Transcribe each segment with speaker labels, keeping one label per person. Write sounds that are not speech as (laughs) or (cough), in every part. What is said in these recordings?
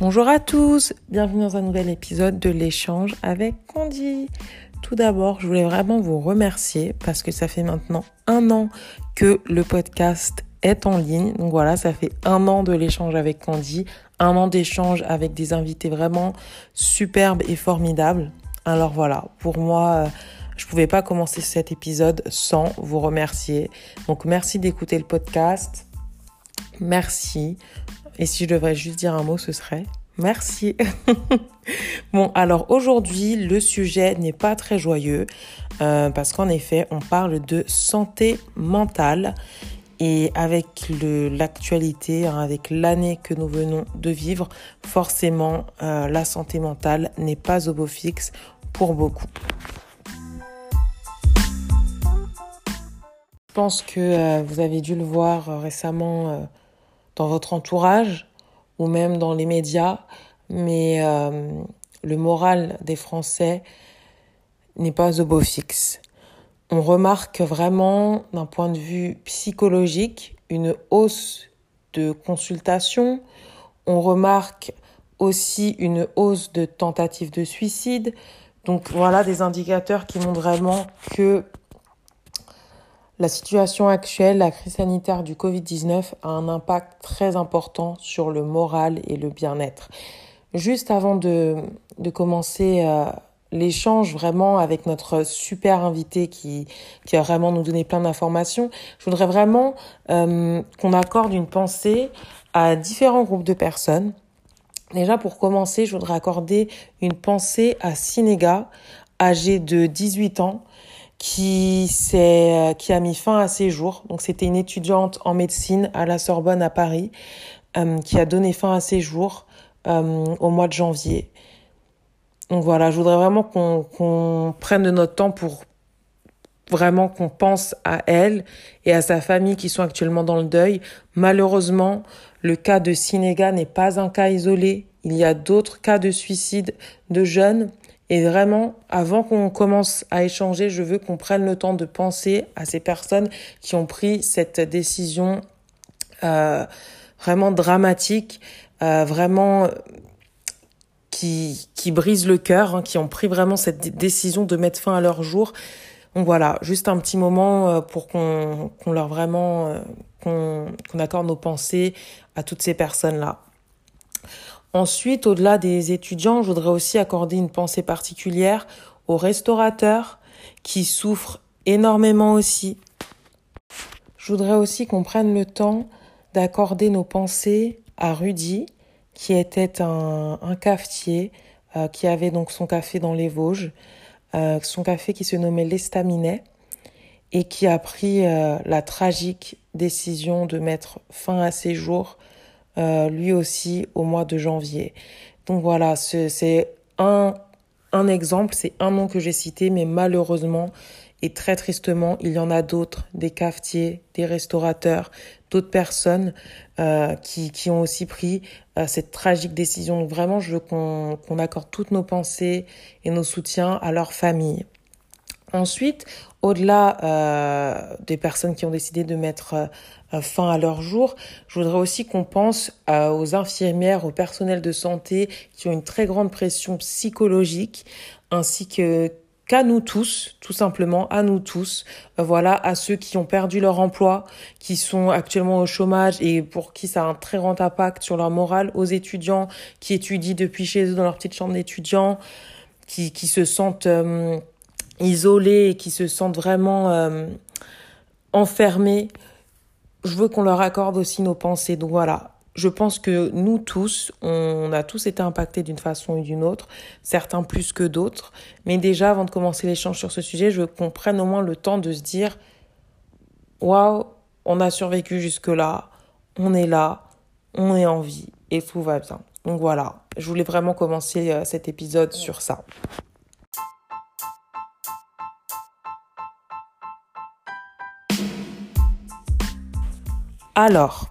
Speaker 1: Bonjour à tous, bienvenue dans un nouvel épisode de l'échange avec Candy. Tout d'abord, je voulais vraiment vous remercier parce que ça fait maintenant un an que le podcast est en ligne. Donc voilà, ça fait un an de l'échange avec Candy, un an d'échange avec des invités vraiment superbes et formidables. Alors voilà, pour moi, euh, je pouvais pas commencer cet épisode sans vous remercier. Donc merci d'écouter le podcast. Merci. Et si je devrais juste dire un mot, ce serait merci. (laughs) bon, alors aujourd'hui, le sujet n'est pas très joyeux euh, parce qu'en effet, on parle de santé mentale. Et avec l'actualité, hein, avec l'année que nous venons de vivre, forcément, euh, la santé mentale n'est pas au beau fixe pour beaucoup. Je pense que euh, vous avez dû le voir récemment dans votre entourage ou même dans les médias, mais le moral des Français n'est pas au beau fixe. On remarque vraiment d'un point de vue psychologique une hausse de consultation. On remarque aussi une hausse de tentatives de suicide. Donc voilà des indicateurs qui montrent vraiment que la situation actuelle, la crise sanitaire du Covid-19 a un impact très important sur le moral et le bien-être. Juste avant de, de commencer euh, l'échange vraiment avec notre super invité qui, qui a vraiment nous donné plein d'informations, je voudrais vraiment euh, qu'on accorde une pensée à différents groupes de personnes. Déjà pour commencer, je voudrais accorder une pensée à Sinéga, âgé de 18 ans, qui, euh, qui a mis fin à ses jours. Donc c'était une étudiante en médecine à la Sorbonne à Paris euh, qui a donné fin à ses jours euh, au mois de janvier. Donc voilà, je voudrais vraiment qu'on prenne de notre temps pour vraiment qu'on pense à elle et à sa famille qui sont actuellement dans le deuil. Malheureusement, le cas de Sinéga n'est pas un cas isolé. Il y a d'autres cas de suicide de jeunes et vraiment, avant qu'on commence à échanger, je veux qu'on prenne le temps de penser à ces personnes qui ont pris cette décision euh, vraiment dramatique, euh, vraiment qui, qui brise le cœur, hein, qui ont pris vraiment cette décision de mettre fin à leur jour. Donc voilà, juste un petit moment euh, pour qu'on leur vraiment euh, qu'on accorde nos pensées à toutes ces personnes-là. Ensuite, au-delà des étudiants, je voudrais aussi accorder une pensée particulière aux restaurateurs qui souffrent énormément aussi. Je voudrais aussi qu'on prenne le temps d'accorder nos pensées à Rudy, qui était un, cafetier, euh, qui avait donc son café dans les Vosges, euh, son café qui se nommait l'Estaminet, et qui a pris euh, la tragique décision de mettre fin à ses jours euh, lui aussi au mois de janvier. Donc voilà, c'est un, un exemple, c'est un nom que j'ai cité, mais malheureusement et très tristement, il y en a d'autres, des cafetiers, des restaurateurs, d'autres personnes euh, qui, qui ont aussi pris euh, cette tragique décision. Donc vraiment, je veux qu'on qu'on accorde toutes nos pensées et nos soutiens à leur famille. Ensuite, au-delà euh, des personnes qui ont décidé de mettre euh, fin à leur jour, je voudrais aussi qu'on pense euh, aux infirmières, au personnel de santé qui ont une très grande pression psychologique, ainsi que qu'à nous tous, tout simplement, à nous tous, euh, voilà, à ceux qui ont perdu leur emploi, qui sont actuellement au chômage et pour qui ça a un très grand impact sur leur morale, aux étudiants qui étudient depuis chez eux dans leur petite chambre d'étudiants, qui, se sentent isolés et qui se sentent vraiment euh, enfermés, je veux qu'on leur accorde aussi nos pensées. Donc voilà, je pense que nous tous, on a tous été impactés d'une façon ou d'une autre, certains plus que d'autres. Mais déjà, avant de commencer l'échange sur ce sujet, je veux qu'on prenne au moins le temps de se dire, waouh, on a survécu jusque-là, on est là, on est en vie et tout va bien. Donc voilà, je voulais vraiment commencer euh, cet épisode sur ça. Alors,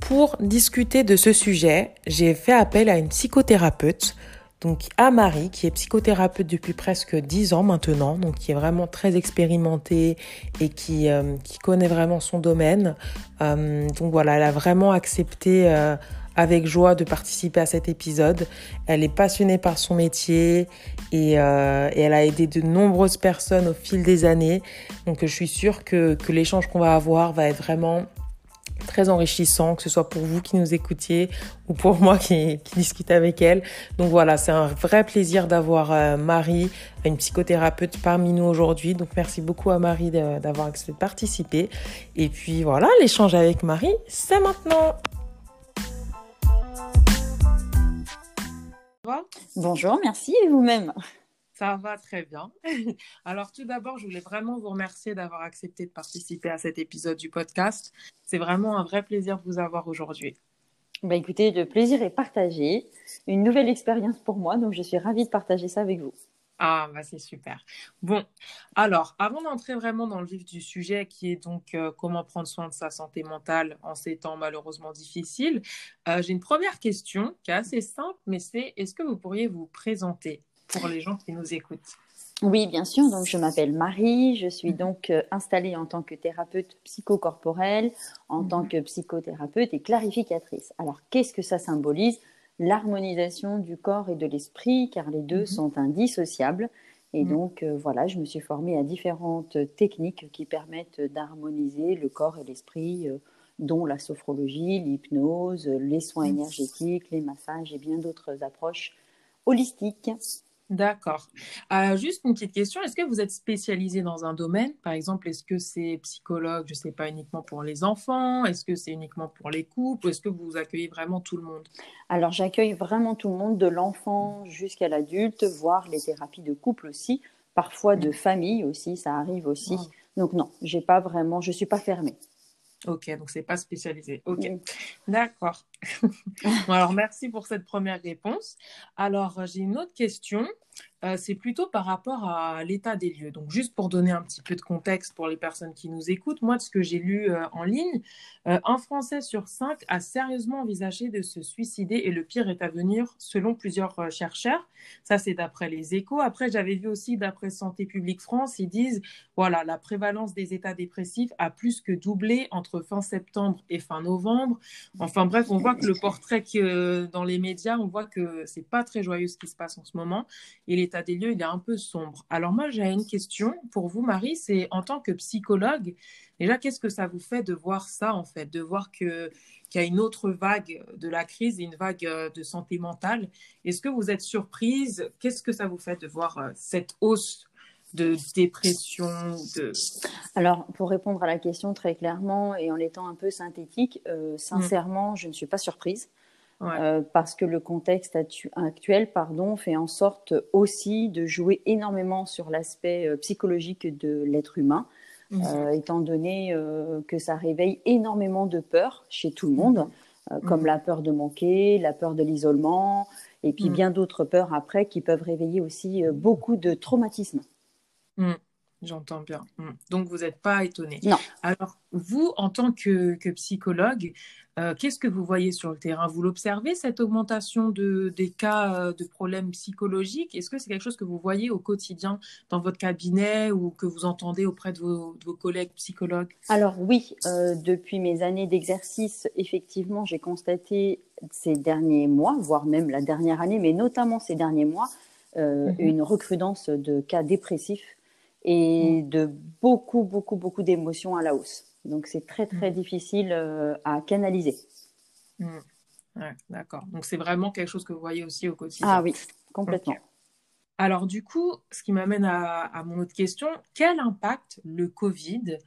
Speaker 1: pour discuter de ce sujet, j'ai fait appel à une psychothérapeute, donc à Marie, qui est psychothérapeute depuis presque 10 ans maintenant, donc qui est vraiment très expérimentée et qui, euh, connaît vraiment son domaine. Euh, donc voilà, elle a vraiment accepté euh, avec joie de participer à cet épisode. Elle est passionnée par son métier et, elle a aidé de nombreuses personnes au fil des années. Donc je suis sûre que l'échange qu'on va avoir va être vraiment très enrichissant, que ce soit pour vous qui nous écoutiez ou pour (laughs) moi qui, discute avec elle. Donc voilà, c'est un vrai plaisir d'avoir euh, Marie, une psychothérapeute parmi nous aujourd'hui. Donc merci beaucoup à Marie d'avoir accepté de participer. Et puis voilà, l'échange avec Marie, c'est maintenant.
Speaker 2: Bonjour, merci et vous-même?
Speaker 1: Ça va très bien. (laughs) Alors tout d'abord, je voulais vraiment vous remercier d'avoir accepté de participer à cet épisode du podcast. C'est vraiment un vrai plaisir de vous avoir aujourd'hui.
Speaker 2: Bah écoutez, le plaisir est partagé. Une nouvelle expérience pour moi, donc je suis ravie de partager ça avec vous.
Speaker 1: Ah, bah c'est super. Bon, alors, avant d'entrer vraiment dans le vif du sujet, qui est donc euh, comment prendre soin de sa santé mentale en ces temps malheureusement difficiles, euh, j'ai une première question qui est assez simple, mais c'est est-ce que vous pourriez vous présenter? Pour les gens qui nous écoutent
Speaker 2: oui, bien sûr. Donc, je m'appelle Marie. Je suis mhm. donc euh, installée en tant que thérapeute psychocorporelle, en mhm. tant que psychothérapeute et clarificatrice. Alors, qu'est-ce que ça symbolise? L'harmonisation du corps et de l'esprit, car les deux mhm. sont indissociables. Et donc, euh, voilà, je me suis formée à différentes techniques qui permettent d'harmoniser le corps et l'esprit, euh, dont la sophrologie, l'hypnose, les soins énergétiques, les massages et bien d'autres approches holistiques.
Speaker 1: D'accord. Euh, juste une petite question, est-ce que vous êtes spécialisé dans un domaine? Par exemple, est-ce que c'est psychologue, je ne sais pas, uniquement pour les enfants? Est-ce que c'est uniquement pour les couples? Est-ce que vous accueillez vraiment tout le monde?
Speaker 2: Alors, j'accueille vraiment tout le monde, de l'enfant jusqu'à l'adulte, voire les thérapies de couple aussi, parfois de famille aussi, ça arrive aussi. Donc non, j'ai pas vraiment, je suis pas fermée.
Speaker 1: Ok, donc c'est pas spécialisé. Ok, d'accord. (laughs) alors merci pour cette première réponse. Alors j'ai une autre question. Euh, c'est plutôt par rapport à l'état des lieux. Donc, juste pour donner un petit peu de contexte pour les personnes qui nous écoutent, moi, de ce que j'ai lu euh, en ligne, euh, un Français sur cinq a sérieusement envisagé de se suicider et le pire est à venir selon plusieurs chercheurs. Ça, c'est d'après les échos. Après, j'avais vu aussi d'après Santé publique France, ils disent, voilà, la prévalence des états dépressifs a plus que doublé entre fin septembre et fin novembre. Enfin bref, on voit le portrait que dans les médias, on voit que c'est pas très joyeux ce qui se passe en ce moment et l'état des lieux, il est un peu sombre. Alors moi, j'ai une question pour vous, Marie, c'est en tant que psychologue, déjà, qu'est-ce que ça vous fait de voir ça, en fait, de voir que qu'il y a une autre vague de la crise, une vague euh, de santé mentale? Est-ce que vous êtes surprise? Qu'est-ce que ça vous fait de voir euh, cette hausse de dépression de...
Speaker 2: Alors, pour répondre à la question très clairement et en étant un peu synthétique, euh, sincèrement, je ne suis pas surprise. Euh, parce que le contexte actuel pardon, fait en sorte aussi de jouer énormément sur l'aspect euh, psychologique de l'être humain, mhm. étant donné que ça réveille énormément de peur chez tout le monde, mhm. comme mhm. la peur de manquer, la peur de l'isolement, et puis bien d'autres peurs après qui peuvent réveiller aussi beaucoup de traumatismes.
Speaker 1: J'entends bien. Donc, vous n'êtes pas étonné.
Speaker 2: Non.
Speaker 1: Alors, vous, en tant que, que psychologue, euh, qu'est-ce que vous voyez sur le terrain? Vous l'observez, cette augmentation de, des cas euh, de problèmes psychologiques? Est-ce que c'est quelque chose que vous voyez au quotidien dans votre cabinet ou que vous entendez auprès de vos, collègues psychologues?
Speaker 2: Alors oui, euh, depuis mes années d'exercice, effectivement, j'ai constaté ces derniers mois, voire même la dernière année, mais notamment ces derniers mois, mhm. une recrudence de cas dépressifs et mhm. de beaucoup, beaucoup, beaucoup d'émotions à la hausse. Donc c'est très très mm. difficile euh, à canaliser.
Speaker 1: Mm. D'accord. Donc c'est vraiment quelque chose que vous voyez aussi au quotidien.
Speaker 2: Ah oui, complètement.
Speaker 1: Alors du coup, ce qui m'amène à, à, mon autre question, quel impact le Covid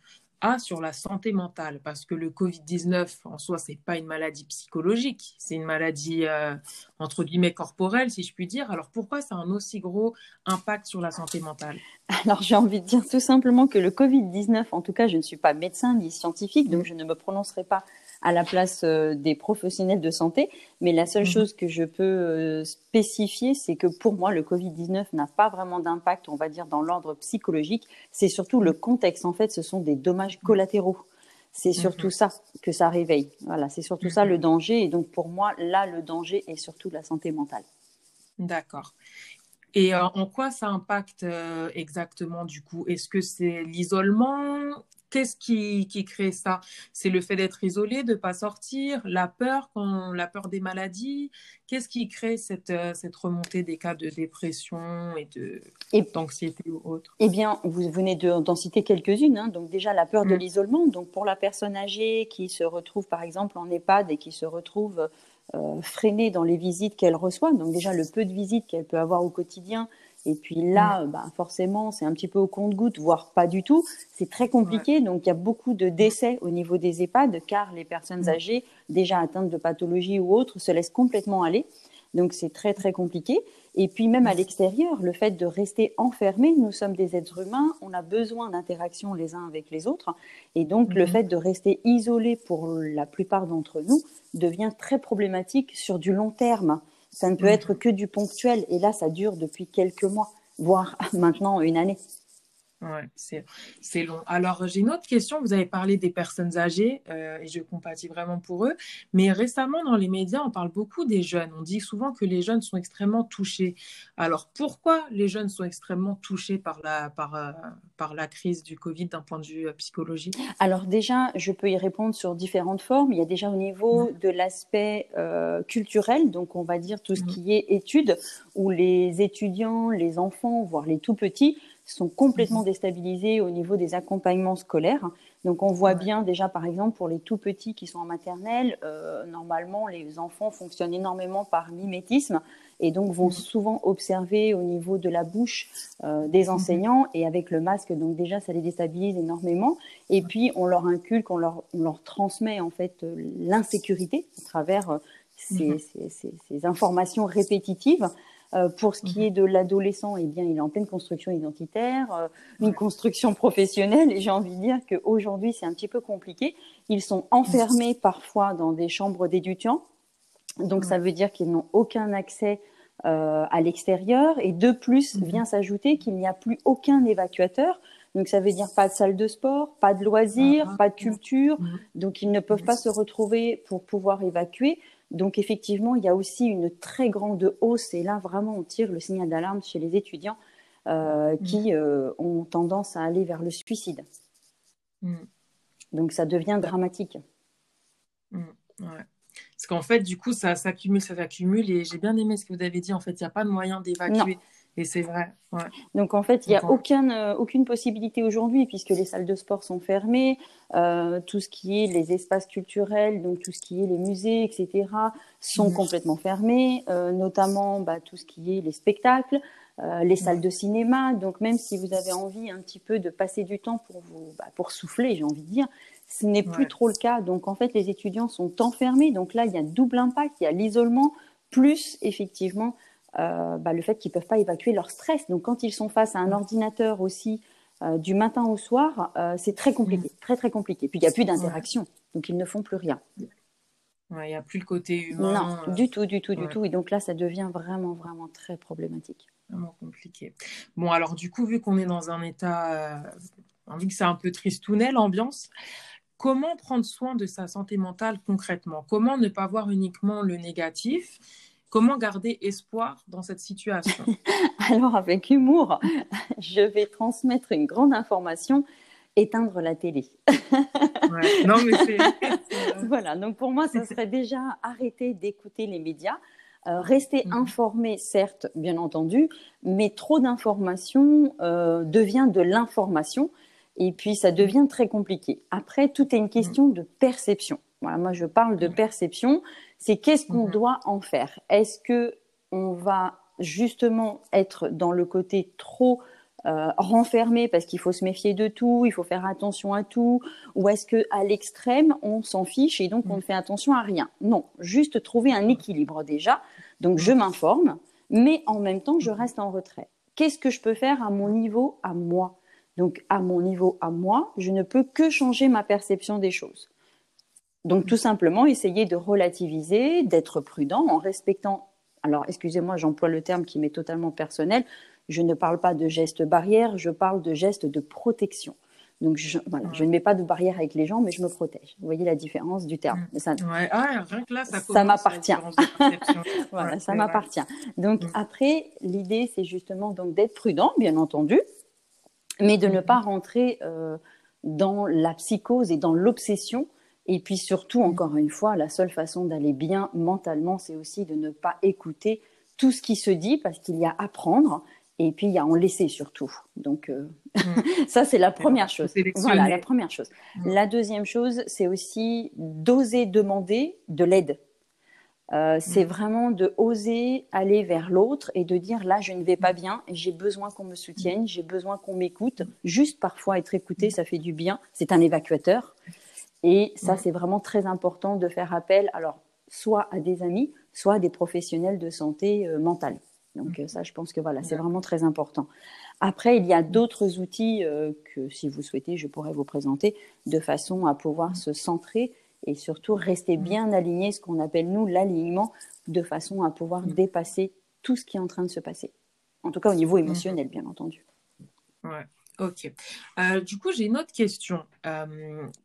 Speaker 1: a sur la santé mentale Parce que le Covid-19, en soi, c'est pas une maladie psychologique, c'est une maladie, euh, entre guillemets, corporelle, si je puis dire. Alors pourquoi ça a un aussi gros impact sur la santé mentale?
Speaker 2: Alors j'ai envie de dire tout simplement que le Covid-19, en tout cas, je ne suis pas médecin ni scientifique, donc je ne me prononcerai pas à la place euh, des professionnels de santé. Mais la seule mhm. chose que je peux euh, spécifier, c'est que pour moi, le Covid-19 n'a pas vraiment d'impact, on va dire, dans l'ordre psychologique. C'est surtout le contexte. En fait, ce sont des dommages collatéraux. C'est surtout mhm. ça que ça réveille. Voilà, c'est surtout ça mhm. le danger. Et donc, pour moi, là, le danger est surtout la santé mentale.
Speaker 1: D'accord. Et euh, en quoi ça impacte exactement du coup? Est-ce que c'est l'isolement? Qu'est-ce qui, qui crée ça? C'est le fait d'être isolé, de pas sortir, la peur, quand, la peur des maladies? Qu'est-ce qui crée cette, euh, cette remontée des cas de dépression et d'anxiété ou autre?
Speaker 2: Eh bien, vous venez d'en citer quelques-unes. Hein. Donc déjà la peur de mm. l'isolement. Donc pour la personne âgée qui se retrouve par exemple en EHPAD et qui se retrouve euh, freinée dans les visites qu'elle reçoit. Donc déjà le peu de visites qu'elle peut avoir au quotidien et puis là, mm. bah, forcément, c'est un petit peu au compte-goutte, voire pas du tout. C'est très compliqué. Donc, il y a beaucoup de décès au niveau des EHPAD, car les personnes mm. âgées, déjà atteintes de pathologies ou autres, se laissent complètement aller. Donc, c'est très, très compliqué. Et puis, même à mm. l'extérieur, le fait de rester enfermé, nous sommes des êtres humains, on a besoin d'interaction les uns avec les autres. Et donc, le fait de rester isolé pour la plupart d'entre nous devient très problématique sur du long terme. Ça ne peut être que du ponctuel. Et là, ça dure depuis quelques mois, voire (laughs) maintenant une année.
Speaker 1: Ouais, c'est long. Alors, j'ai une autre question. Vous avez parlé des personnes âgées euh, et je compatis vraiment pour eux. Mais récemment, dans les médias, on parle beaucoup des jeunes. On dit souvent que les jeunes sont extrêmement touchés. Alors, pourquoi les jeunes sont extrêmement touchés par la, par, euh, par la crise du Covid d'un point de vue euh, psychologique?
Speaker 2: Alors, déjà, je peux y répondre sur différentes formes. Il y a déjà au niveau mmh. de l'aspect culturel, donc on va dire tout ce mmh. qui est études, où les étudiants, les enfants, voire les tout petits, sont complètement mhm. déstabilisés au niveau des accompagnements scolaires. Donc on voit bien déjà par exemple pour les tout petits qui sont en maternelle, euh, normalement les enfants fonctionnent énormément par mimétisme et donc vont mhm. souvent observer au niveau de la bouche euh, des mhm. enseignants et avec le masque donc déjà ça les déstabilise énormément et puis on leur inculque, on leur, on leur transmet en fait euh, l'insécurité à travers ces, ces, ces, informations répétitives. Euh, pour ce qui mhm. est de l'adolescent, eh bien, il est en pleine construction identitaire, euh, une construction professionnelle, et j'ai envie de dire qu'aujourd'hui, c'est un petit peu compliqué. Ils sont enfermés parfois dans des chambres d'étudiants, donc ça veut dire qu'ils n'ont aucun accès euh, à l'extérieur, et de plus mhm. vient s'ajouter qu'il n'y a plus aucun évacuateur. Donc ça veut dire pas de salle de sport, pas de loisirs, ah, pas de culture. Donc ils ne peuvent pas se retrouver pour pouvoir évacuer. Donc effectivement, il y a aussi une très grande hausse, et là vraiment on tire le signal d'alarme chez les étudiants euh, mm. qui euh, ont tendance à aller vers le suicide. Mm. Donc ça devient dramatique.
Speaker 1: Mm. Parce qu'en fait, du coup, ça s'accumule, ça s'accumule, et j'ai bien aimé ce que vous avez dit, en fait, il n'y a pas de moyen d'évacuer. Et c'est vrai.
Speaker 2: Donc en fait, il n'y a aucune, euh, aucune possibilité aujourd'hui puisque les salles de sport sont fermées, euh, tout ce qui est les espaces culturels, donc tout ce qui est les musées, etc., sont complètement fermés, euh, notamment bah, tout ce qui est les spectacles, les salles de cinéma. Donc même si vous avez envie un petit peu de passer du temps pour vous, bah, pour souffler, j'ai envie de dire, ce n'est plus trop le cas. Donc en fait, les étudiants sont enfermés. Donc là, il y a double impact, il y a l'isolement plus effectivement euh, bah, le fait qu'ils ne peuvent pas évacuer leur stress. Donc quand ils sont face à un ordinateur aussi euh, du matin au soir, euh, c'est très compliqué, mm. très très compliqué. Puis il n'y a plus d'interaction, donc ils ne font plus rien.
Speaker 1: Il n'y a plus le côté humain.
Speaker 2: Non, du tout, du tout, du tout. Et donc là, ça devient vraiment, vraiment très problématique.
Speaker 1: Vraiment compliqué. Bon, alors du coup, vu qu'on est dans un état, vu que c'est un peu tristounet l'ambiance, comment prendre soin de sa santé mentale concrètement? Comment ne pas voir uniquement le négatif? Comment garder espoir dans cette situation? (laughs)
Speaker 2: Alors, avec humour, (laughs) je vais transmettre une grande information éteindre la télé.
Speaker 1: Non, mais c'est. (laughs)
Speaker 2: voilà, donc pour moi, ça serait déjà arrêter d'écouter les médias. Euh, rester mhm. informé, certes, bien entendu, mais trop d'informations euh, devient de l'information et puis ça devient très compliqué. Après, tout est une question de perception. Voilà, moi je parle de perception c'est qu'est-ce qu'on mhm. doit en faire? Est-ce que on va justement être dans le côté trop euh, renfermé parce qu'il faut se méfier de tout, il faut faire attention à tout, ou est-ce que à l'extrême on s'en fiche et donc on ne fait attention à rien? Non, juste trouver un équilibre déjà. Donc je m'informe, mais en même temps je reste en retrait. Qu'est-ce que je peux faire à mon niveau, à moi? Donc à mon niveau, à moi, je ne peux que changer ma perception des choses. Donc tout simplement essayer de relativiser, d'être prudent en respectant. Alors excusez-moi, j'emploie le terme qui m'est totalement personnel. Je ne parle pas de gestes barrières, je parle de gestes de protection. Donc je, voilà, je ne mets pas de barrière avec les gens, mais je me protège. Vous voyez la différence du terme.
Speaker 1: Mm. Ça, ah, rien que là, ça,
Speaker 2: ça m'appartient. (laughs) voilà, ça m'appartient. Donc mm. après, l'idée, c'est justement donc d'être prudent, bien entendu, mais de ne mm-hmm. pas rentrer euh, dans la psychose et dans l'obsession. Et puis surtout, encore une fois, la seule façon d'aller bien mentalement, c'est aussi de ne pas écouter tout ce qui se dit parce qu'il y a à prendre et puis il y a en laisser surtout. Donc euh, mm. (laughs) ça c'est la première chose. Voilà la première chose. Mm. La deuxième chose, c'est aussi d'oser demander de l'aide. Euh, c'est mm. vraiment de oser aller vers l'autre et de dire là je ne vais pas bien j'ai besoin qu'on me soutienne, j'ai besoin qu'on m'écoute. Juste parfois être écouté, ça fait du bien. C'est un évacuateur. Et ça c'est vraiment très important de faire appel alors soit à des amis, soit à des professionnels de santé euh, mentale. Donc euh, ça, je pense que voilà, c'est vraiment très important. Après, il y a d'autres outils euh, que, si vous souhaitez, je pourrais vous présenter de façon à pouvoir se centrer et surtout rester bien aligné, ce qu'on appelle nous l'alignement, de façon à pouvoir dépasser tout ce qui est en train de se passer. En tout cas, au niveau émotionnel, bien entendu.
Speaker 1: Ouais. Ok. Euh, du coup, j'ai une autre question.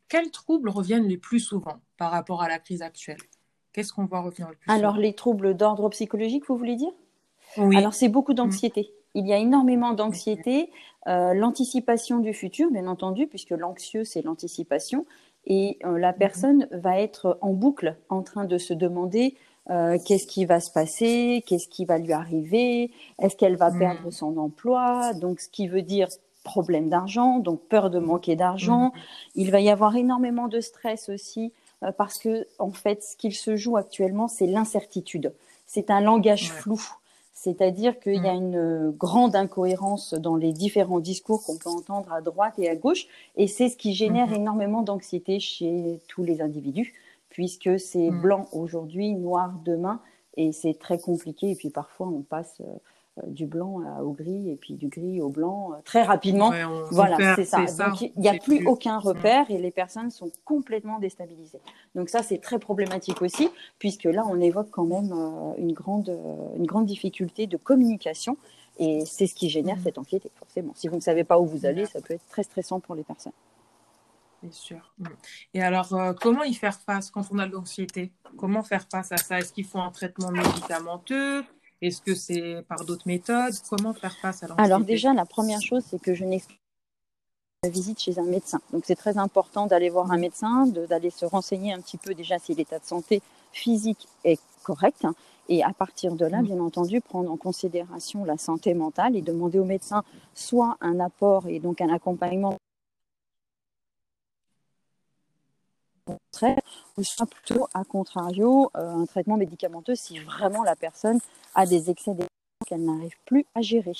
Speaker 1: quels troubles reviennent les plus souvent par rapport à la crise actuelle? Qu'est-ce qu'on voit revenir le plus
Speaker 2: Alors, les troubles d'ordre psychologique, vous voulez dire? Alors c'est beaucoup d'anxiété. Il y a énormément d'anxiété, euh, l'anticipation du futur, bien entendu, puisque l'anxieux, c'est l'anticipation. Et euh, la personne va être en boucle en train de se demander euh, qu'est-ce qui va se passer, qu'est-ce qui va lui arriver, est-ce qu'elle va perdre son emploi, donc ce qui veut dire problème d'argent, donc peur de manquer d'argent. Il va y avoir énormément de stress aussi parce que en fait, ce qu'il se joue actuellement, c'est l'incertitude. C'est un langage flou. C'est-à-dire qu'il y a mm. une euh, grande incohérence dans les différents discours qu'on peut entendre à droite et à gauche, et c'est ce qui génère mm-hmm. énormément d'anxiété chez tous les individus, puisque c'est blanc aujourd'hui, noir demain, et c'est très compliqué. Et puis parfois, on passe euh, euh, du blanc au gris et puis du gris au blanc euh, très rapidement. voilà, c'est ça. Donc il n'y a plus, aucun repère et les personnes sont complètement déstabilisées. Donc ça c'est très problématique aussi puisque là on évoque quand même euh, une grande une grande difficulté de communication et c'est ce qui génère mm. cette anxiété forcément. Si vous ne savez pas où vous allez, ça peut être très stressant pour les personnes.
Speaker 1: Bien sûr. Mm. Et alors, comment y faire face quand on a de l'anxiété? Comment faire face à ça? Est-ce qu'il faut un traitement médicamenteux est-ce que c'est par d'autres méthodes? Comment faire face à l'anxiété?
Speaker 2: Alors déjà, la première chose, c'est que je n'exclus la visite chez un médecin. Donc c'est très important d'aller voir un médecin, d'aller se renseigner un petit peu déjà si l'état de santé physique est correct. Hein, et à partir de là, mm. bien entendu, prendre en considération la santé mentale et demander au médecin soit un apport et donc un accompagnement ou soit plutôt, à contrario, euh, un traitement médicamenteux si vraiment la personne a des excès qu'elle n'arrive plus à gérer.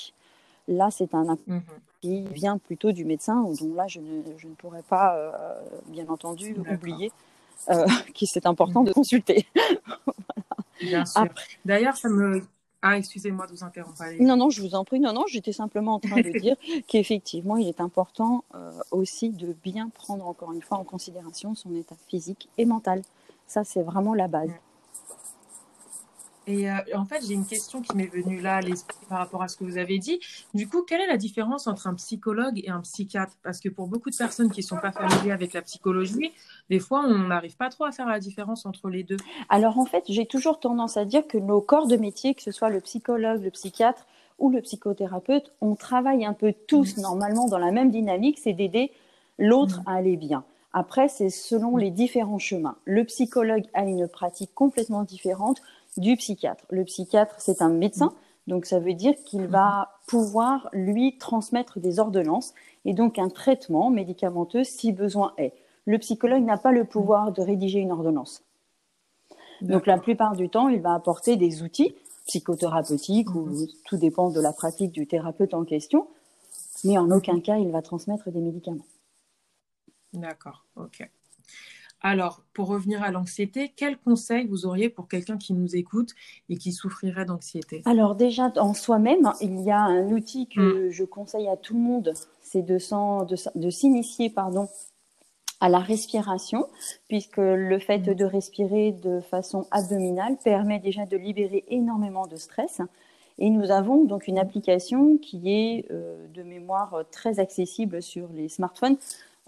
Speaker 2: Là, c'est un mmh qui vient plutôt du médecin, dont là, je ne, je ne pourrais pas, euh, bien entendu, oublier euh, (laughs) qu'il c'est important de consulter. (laughs)
Speaker 1: Bien sûr. D'ailleurs, ça me, ah, excusez-moi de vous interrompre.
Speaker 2: Non, non, je vous en prie. Non, non, j'étais simplement en train de (laughs) dire qu'effectivement, il est important euh, aussi de bien prendre encore une fois en considération son état physique et mental. Ça, c'est vraiment la base.
Speaker 1: Et euh, en fait, j'ai une question qui m'est venue là à l'esprit par rapport à ce que vous avez dit. Du coup, quelle est la différence entre un psychologue et un psychiatre? Parce que pour beaucoup de personnes qui ne sont pas familières avec la psychologie, des fois, on n'arrive pas trop à faire la différence entre les deux.
Speaker 2: Alors en fait, j'ai toujours tendance à dire que nos corps de métier, que ce soit le psychologue, le psychiatre ou le psychothérapeute, on travaille un peu tous mmh. normalement dans la même dynamique, c'est d'aider l'autre mmh. à aller bien. Après, c'est selon mmh. les différents chemins. Le psychologue a une pratique complètement différente du psychiatre. Le psychiatre, c'est un médecin, donc ça veut dire qu'il va pouvoir lui transmettre des ordonnances et donc un traitement médicamenteux si besoin est. Le psychologue n'a pas le pouvoir de rédiger une ordonnance. Donc la plupart du temps, il va apporter des outils psychothérapeutiques ou mhm. tout dépend de la pratique du thérapeute en question, mais en aucun cas il va transmettre des médicaments.
Speaker 1: D'accord, ok. Alors, pour revenir à l'anxiété, quel conseil vous auriez pour quelqu'un qui nous écoute et qui souffrirait d'anxiété?
Speaker 2: Alors déjà, en soi-même, il y a un outil que mm. je conseille à tout le monde, c'est de, de, s'initier pardon, à la respiration, puisque le fait mm. de respirer de façon abdominale permet déjà de libérer énormément de stress. Et nous avons donc une application qui est euh, de mémoire très accessible sur les smartphones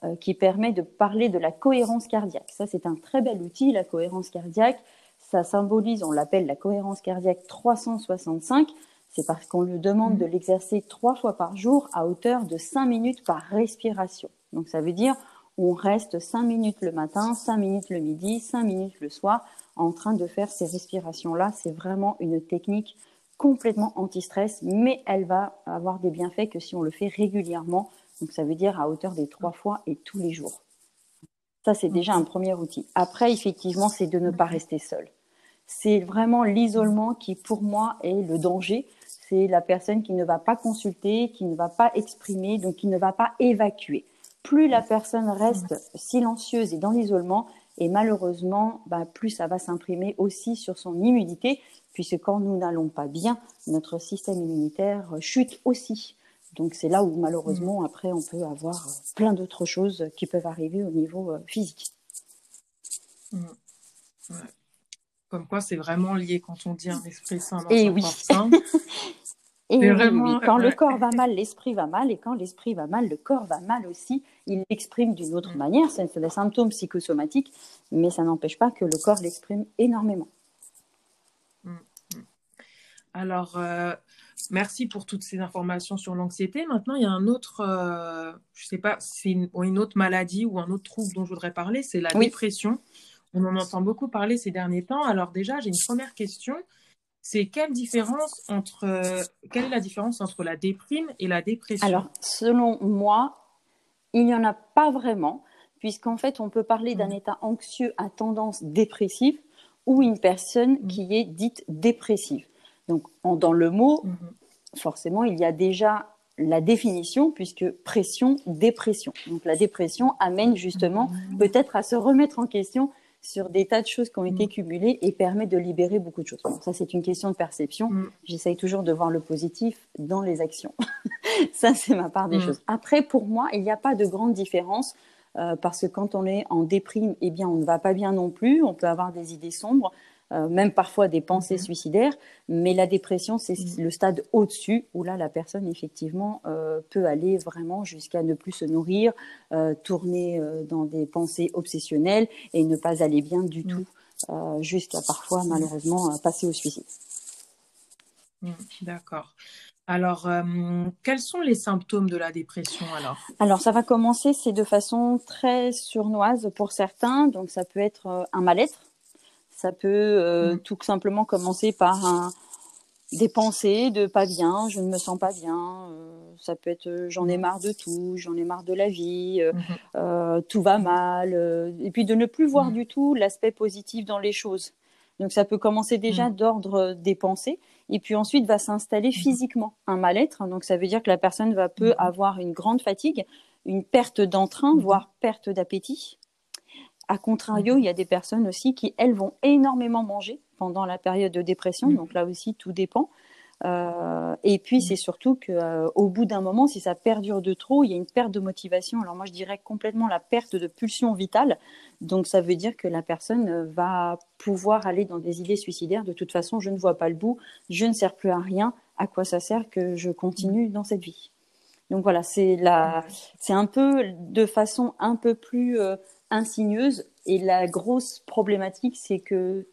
Speaker 2: euh, qui permet de parler de la cohérence cardiaque. Ça, c'est un très bel outil, la cohérence cardiaque. Ça symbolise, on l'appelle la cohérence cardiaque 365. C'est parce qu'on lui demande de l'exercer trois fois par jour à hauteur de cinq minutes par respiration. Donc ça veut dire on reste cinq minutes le matin, cinq minutes le midi, cinq minutes le soir en train de faire ces respirations-là. C'est vraiment une technique complètement anti-stress, mais elle va avoir des bienfaits que si on le fait régulièrement. Donc ça veut dire à hauteur des trois fois et tous les jours. Ça, c'est déjà un premier outil. Après, effectivement, c'est de ne pas rester seul. C'est vraiment l'isolement qui, pour moi, est le danger. C'est la personne qui ne va pas consulter, qui ne va pas exprimer, donc qui ne va pas évacuer. Plus la personne reste silencieuse et dans l'isolement, et malheureusement, bah, plus ça va s'imprimer aussi sur son immunité, puisque quand nous n'allons pas bien, notre système immunitaire chute aussi. Donc c'est là où malheureusement mm. après on peut avoir plein d'autres choses qui peuvent arriver au niveau euh, physique.
Speaker 1: Mm. Comme quoi c'est vraiment lié quand on dit un esprit sain et oui. corps sain. (laughs)
Speaker 2: et oui, quand le corps va mal, l'esprit va mal, et quand l'esprit va mal, le corps va mal aussi. Il l'exprime d'une autre mm. manière, c'est des symptômes psychosomatiques, mais ça n'empêche pas que le corps l'exprime énormément.
Speaker 1: Alors, euh, Merci pour toutes ces informations sur l'anxiété. Maintenant, il y a un autre, euh, je sais pas, c'est une, autre maladie ou un autre trouble dont je voudrais parler, c'est la dépression. On en entend beaucoup parler ces derniers temps. Alors déjà, j'ai une première question. C'est quelle différence entre, quelle est la différence entre la déprime et la dépression?
Speaker 2: Alors, selon moi, il n'y en a pas vraiment, puisqu'en fait, on peut parler d'un mmh. état anxieux à tendance dépressive ou une personne mmh. qui est dite dépressive. Donc, dans le mot, mhm. forcément, il y a déjà la définition, puisque pression, dépression. Donc, la dépression amène justement mhm. peut-être à se remettre en question sur des tas de choses qui ont été mhm. cumulées et permet de libérer beaucoup de choses. ça, c'est une question de perception. J'essaye toujours de voir le positif dans les actions. (laughs) ça, c'est ma part des choses. Après, pour moi, il n'y a pas de grande différence. Euh, parce que quand on est en déprime, eh bien, on ne va pas bien non plus. On peut avoir des idées sombres. Euh, même parfois des pensées mhm. suicidaires, mais la dépression, c'est mhm. le stade au-dessus où là, la personne, effectivement, euh, peut aller vraiment jusqu'à ne plus se nourrir, euh, tourner dans des pensées obsessionnelles et ne pas aller bien du mhm. tout, jusqu'à parfois, malheureusement, passer au suicide.
Speaker 1: D'accord. Alors, quels sont les symptômes de la dépression alors?
Speaker 2: Alors, ça va commencer, c'est de façon très surnoise pour certains. Donc, ça peut être un mal-être, ça peut euh, mm. tout simplement commencer par un, des pensées de pas bien, je ne me sens pas bien. Euh, ça peut être euh, j'en ai mm. marre de tout, j'en ai marre de la vie, mm-hmm. tout va mal. et puis de ne plus voir mm. du tout l'aspect positif dans les choses. Donc ça peut commencer déjà d'ordre des pensées et puis ensuite va s'installer mm-hmm. physiquement un mal-être. Donc ça veut dire que la personne va peut mm-hmm. avoir une grande fatigue, une perte d'entrain, voire perte d'appétit. A contrario, mhm. il y a des personnes aussi qui, elles, vont énormément manger pendant la période de dépression. Mhm. Donc là aussi, tout dépend. Euh, et puis, mhm. c'est surtout qu'au euh, bout d'un moment, si ça perdure de trop, il y a une perte de motivation. Alors moi, je dirais complètement la perte de pulsion vitale. Donc ça veut dire que la personne va pouvoir aller dans des idées suicidaires. De toute façon, je ne vois pas le bout, je ne sers plus à rien. À quoi ça sert que je continue dans cette vie? Donc voilà, c'est la, c'est un peu de façon un peu plus euh, insigneuse. Et la grosse problématique, c'est que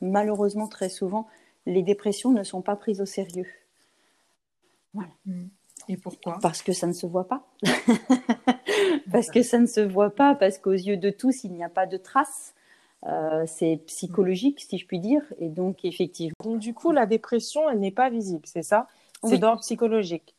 Speaker 2: malheureusement, très souvent, les dépressions ne sont pas prises au sérieux.
Speaker 1: Voilà. Mm. Et pourquoi?
Speaker 2: Parce que ça ne se voit pas. (laughs) parce que ça ne se voit pas, parce qu'aux yeux de tous, il n'y a pas de traces. Euh, c'est psychologique, si je puis dire. Et donc, effectivement.
Speaker 1: Donc, du coup, la dépression, elle n'est pas visible, c'est ça? C'est d'ordre psychologique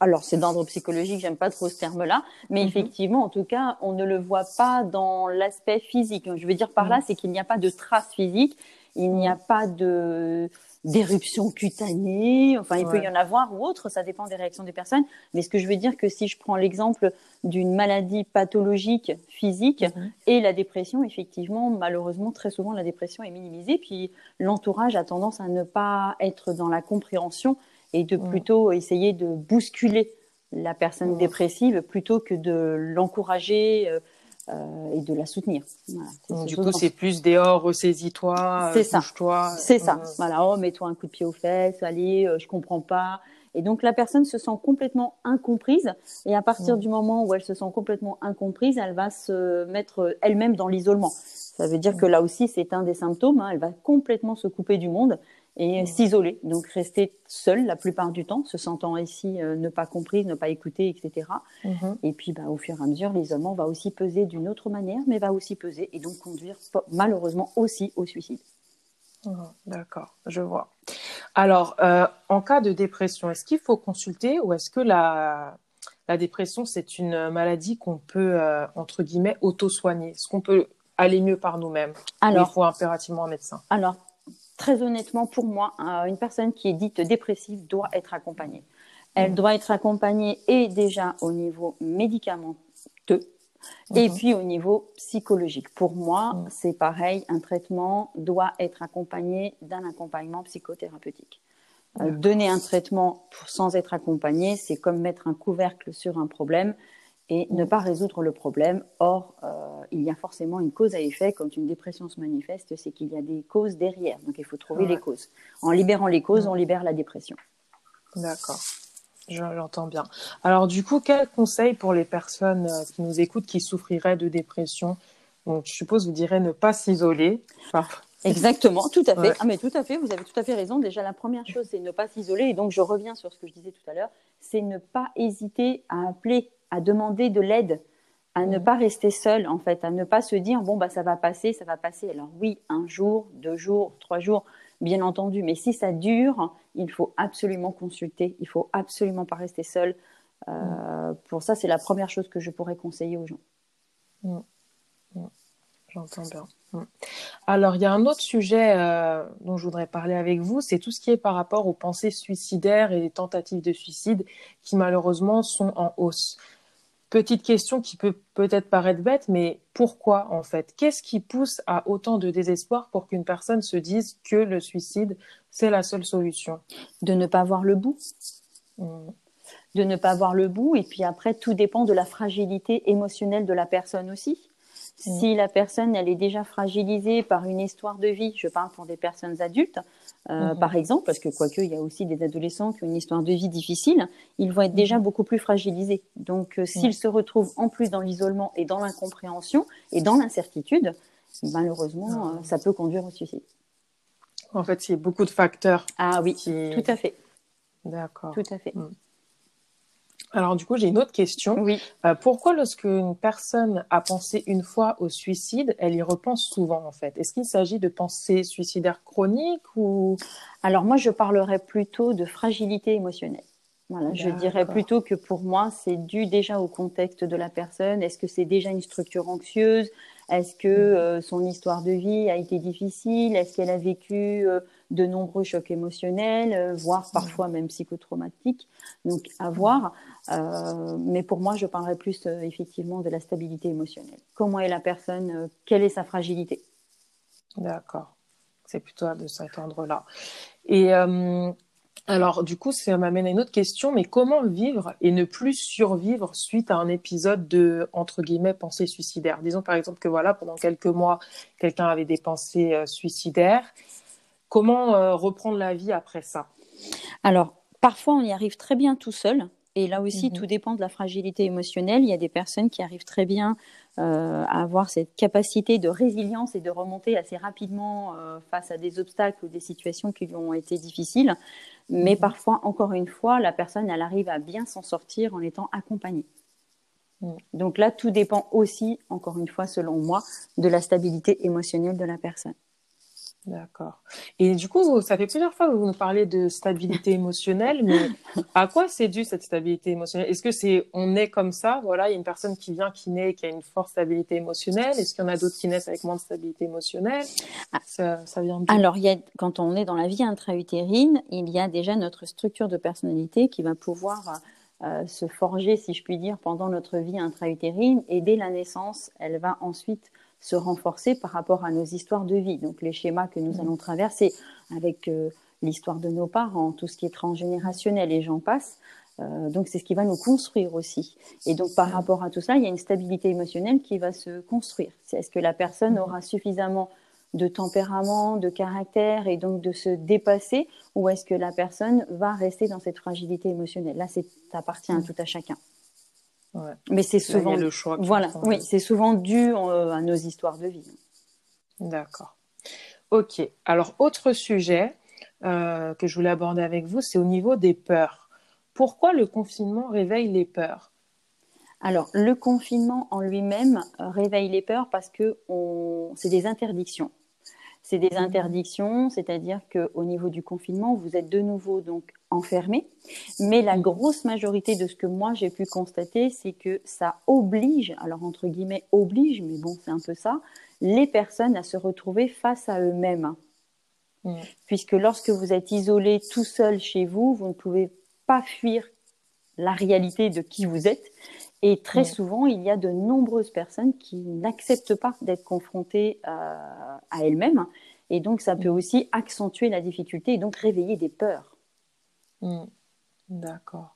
Speaker 2: alors c'est d'ordre psychologique, j'aime pas trop ce terme-là, mais mhm. effectivement, en tout cas, on ne le voit pas dans l'aspect physique. Je veux dire par là, mhm. c'est qu'il n'y a pas de traces physiques, il n'y a mhm. pas de d'éruption cutanée, enfin il peut y en avoir ou autre, ça dépend des réactions des personnes. Mais ce que je veux dire que si je prends l'exemple d'une maladie pathologique physique et la dépression, effectivement, malheureusement, très souvent la dépression est minimisée, puis l'entourage a tendance à ne pas être dans la compréhension et de plutôt essayer de bousculer la personne dépressive plutôt que de l'encourager euh, euh, et de la soutenir.
Speaker 1: du coup, c'est plus dehors, ressaisis-toi,
Speaker 2: touche-toi. C'est ça. Voilà, oh, mets-toi un coup de pied aux fesses, allez, euh, je comprends pas. Et donc la personne se sent complètement incomprise. Et à partir du moment où elle se sent complètement incomprise, elle va se mettre elle-même dans l'isolement. Ça veut dire que là aussi, c'est un des symptômes. Hein. elle va complètement se couper du monde et
Speaker 1: Mmh.
Speaker 2: s'isoler, donc rester seul la plupart du temps, se sentant ici euh, ne pas compris, ne pas écouté, etc.
Speaker 1: Mhm.
Speaker 2: Et puis, bah, au fur et à mesure, l'isolement va aussi peser d'une autre manière, mais va aussi peser et donc conduire malheureusement aussi au suicide.
Speaker 1: Mhm. D'accord, je vois. Alors, euh, en cas de dépression, est-ce qu'il faut consulter ou est-ce que la, la dépression, c'est une maladie qu'on peut, euh, entre guillemets, auto-soigner? Est-ce qu'on peut aller mieux par nous-mêmes? Ou
Speaker 2: Alors,
Speaker 1: il faut impérativement un médecin
Speaker 2: Alors, très honnêtement, pour moi, euh, une personne qui est dite dépressive doit être accompagnée. Elle
Speaker 1: Mhm.
Speaker 2: doit être accompagnée et déjà au niveau médicamenteux et
Speaker 1: Mhm.
Speaker 2: puis au niveau psychologique. Pour moi,
Speaker 1: Mhm.
Speaker 2: c'est pareil, un traitement doit être accompagné d'un accompagnement psychothérapeutique. Euh,
Speaker 1: D'accord.
Speaker 2: donner un traitement pour- sans être accompagné, c'est comme mettre un couvercle sur un problème et ne pas résoudre le problème. Or, euh, il y a forcément une cause à effet. Quand une dépression se manifeste, c'est qu'il y a des causes derrière. Donc, il faut trouver
Speaker 1: Ouais.
Speaker 2: les causes. En libérant les causes, on libère la dépression.
Speaker 1: D'accord, Je- j'entends bien. Alors, du coup, quel conseil pour les personnes euh, qui nous écoutent qui souffriraient de dépression? Donc, je suppose vous direz ne pas s'isoler. Enfin, (laughs)
Speaker 2: Exactement, tout à fait.
Speaker 1: Ouais.
Speaker 2: Ah, mais tout à fait, vous avez tout à fait raison. Déjà, la première chose, c'est ne pas s'isoler. Et donc, je reviens sur ce que je disais tout à l'heure, c'est ne pas hésiter à appeler, à demander de l'aide, à ne
Speaker 1: Mhm.
Speaker 2: pas rester seul, en fait, à ne pas se dire, bon, bah, ça va passer, ça va passer. Alors oui, un jour, deux jours, trois jours, bien entendu. Mais si ça dure, il faut absolument consulter. Il faut absolument pas rester seul. Euh, Pour ça, c'est la première chose que je pourrais conseiller aux gens.
Speaker 1: J'entends bien. Alors, il y a un autre sujet euh, dont je voudrais parler avec vous, c'est tout ce qui est par rapport aux pensées suicidaires et les tentatives de suicide qui malheureusement sont en hausse. Petite question qui peut peut-être paraître bête, mais pourquoi en fait? Qu'est-ce qui pousse à autant de désespoir pour qu'une personne se dise que le suicide, c'est la seule solution?
Speaker 2: De ne pas voir le bout.
Speaker 1: Mm.
Speaker 2: de ne pas voir le bout. Et puis après, tout dépend de la fragilité émotionnelle de la personne aussi.
Speaker 1: Mm.
Speaker 2: Si la personne, elle est déjà fragilisée par une histoire de vie, je parle pour des personnes adultes, euh,
Speaker 1: Mhm.
Speaker 2: par exemple, parce que quoique il y a aussi des adolescents qui ont une histoire de vie difficile, ils vont être déjà beaucoup plus fragilisés. Donc, euh, s'ils se retrouvent en plus dans l'isolement et dans l'incompréhension et dans l'incertitude, malheureusement, euh, ça peut conduire au suicide.
Speaker 1: En fait, il y a beaucoup de facteurs
Speaker 2: Ah oui,
Speaker 1: qui...
Speaker 2: tout à fait,
Speaker 1: D'accord.
Speaker 2: tout à fait.
Speaker 1: Alors du coup, j'ai une autre question.
Speaker 2: Oui.
Speaker 1: Euh, pourquoi lorsque une personne a pensé une fois au suicide, elle y repense souvent en fait? Est-ce qu'il s'agit de pensées suicidaires chroniques ou?
Speaker 2: Alors moi, je parlerais plutôt de fragilité émotionnelle. Voilà, je dirais plutôt que pour moi, c'est dû déjà au contexte de la personne. Est-ce que c'est déjà une structure anxieuse? Est-ce que
Speaker 1: Mhm.
Speaker 2: euh, son histoire de vie a été difficile? Est-ce qu'elle a vécu euh, de nombreux chocs émotionnels, euh, voire parfois même psychotraumatiques Donc à voir. Euh, mais pour moi, je parlerais plus euh, effectivement de la stabilité émotionnelle. Comment est la personne euh, Quelle est sa fragilité?
Speaker 1: D'accord. C'est plutôt de cet ordre-là. Et alors, du coup, ça m'amène à une autre question, mais comment vivre et ne plus survivre suite à un épisode de, entre guillemets, pensée suicidaire? Disons par exemple que voilà, pendant quelques mois, quelqu'un avait des pensées euh, suicidaires. Comment euh, reprendre la vie après ça?
Speaker 2: Alors, parfois, on y arrive très bien tout seul. Et là aussi,
Speaker 1: Mhm.
Speaker 2: tout dépend de la fragilité émotionnelle. Il y a des personnes qui arrivent très bien euh, à avoir cette capacité de résilience et de remonter assez rapidement euh, face à des obstacles ou des situations qui lui ont été difficiles. Mais
Speaker 1: Mhm.
Speaker 2: parfois, encore une fois, la personne, elle arrive à bien s'en sortir en étant accompagnée.
Speaker 1: Mhm.
Speaker 2: Donc là, tout dépend aussi, encore une fois, selon moi, de la stabilité émotionnelle de la personne.
Speaker 1: D'accord. Et du coup, ça fait plusieurs fois que vous nous parlez de stabilité émotionnelle, mais à quoi c'est dû cette stabilité émotionnelle? Est-ce que c'est on est comme ça, voilà, il y a une personne qui vient, qui naît, qui a une forte stabilité émotionnelle? Est-ce qu'il y en a d'autres qui naissent avec moins de stabilité émotionnelle? Ça, ça vient d'où?
Speaker 2: Alors, il y a, quand on est dans la vie intra-utérine, il y a déjà notre structure de personnalité qui va pouvoir euh, se forger, si je puis dire, pendant notre vie intra-utérine. Et dès la naissance, elle va ensuite se renforcer par rapport à nos histoires de vie. Donc, les schémas que nous allons traverser avec euh, l'histoire de nos parents, tout ce qui est transgénérationnel et j'en passe. Euh, donc, c'est ce qui va nous construire aussi. Et donc, par rapport à tout cela, il y a une stabilité émotionnelle qui va se construire. C'est est-ce que la personne
Speaker 1: Mhm.
Speaker 2: aura suffisamment de tempérament, de caractère et donc de se dépasser ou est-ce que la personne va rester dans cette fragilité émotionnelle? Là, ça appartient à tout à chacun.
Speaker 1: Ouais.
Speaker 2: Mais c'est
Speaker 1: Là,
Speaker 2: souvent
Speaker 1: le choix. qui
Speaker 2: voilà, oui, c'est souvent dû euh, à nos histoires de vie.
Speaker 1: D'accord. Ok. Alors, autre sujet. euh, que je voulais aborder avec vous, c'est au niveau des peurs. Pourquoi le confinement réveille les peurs?
Speaker 2: Alors, le confinement en lui-même réveille les peurs parce que c'est des interdictions. C'est des mmh. interdictions, c'est-à-dire qu'au niveau du confinement, vous êtes de nouveau donc enfermé. Mais la mmh. grosse majorité de ce que moi j'ai pu constater, c'est que ça oblige, alors entre guillemets oblige, mais bon, c'est un peu ça, les personnes à se retrouver face à eux-mêmes. Mmh. Puisque lorsque vous êtes isolé tout seul chez vous, vous ne pouvez pas fuir la réalité de qui vous êtes. Et très souvent, il y a de nombreuses personnes qui n'acceptent pas d'être confrontées euh, à elles-mêmes. Et donc, ça peut aussi accentuer la difficulté et donc réveiller des peurs.
Speaker 1: Mmh. D'accord.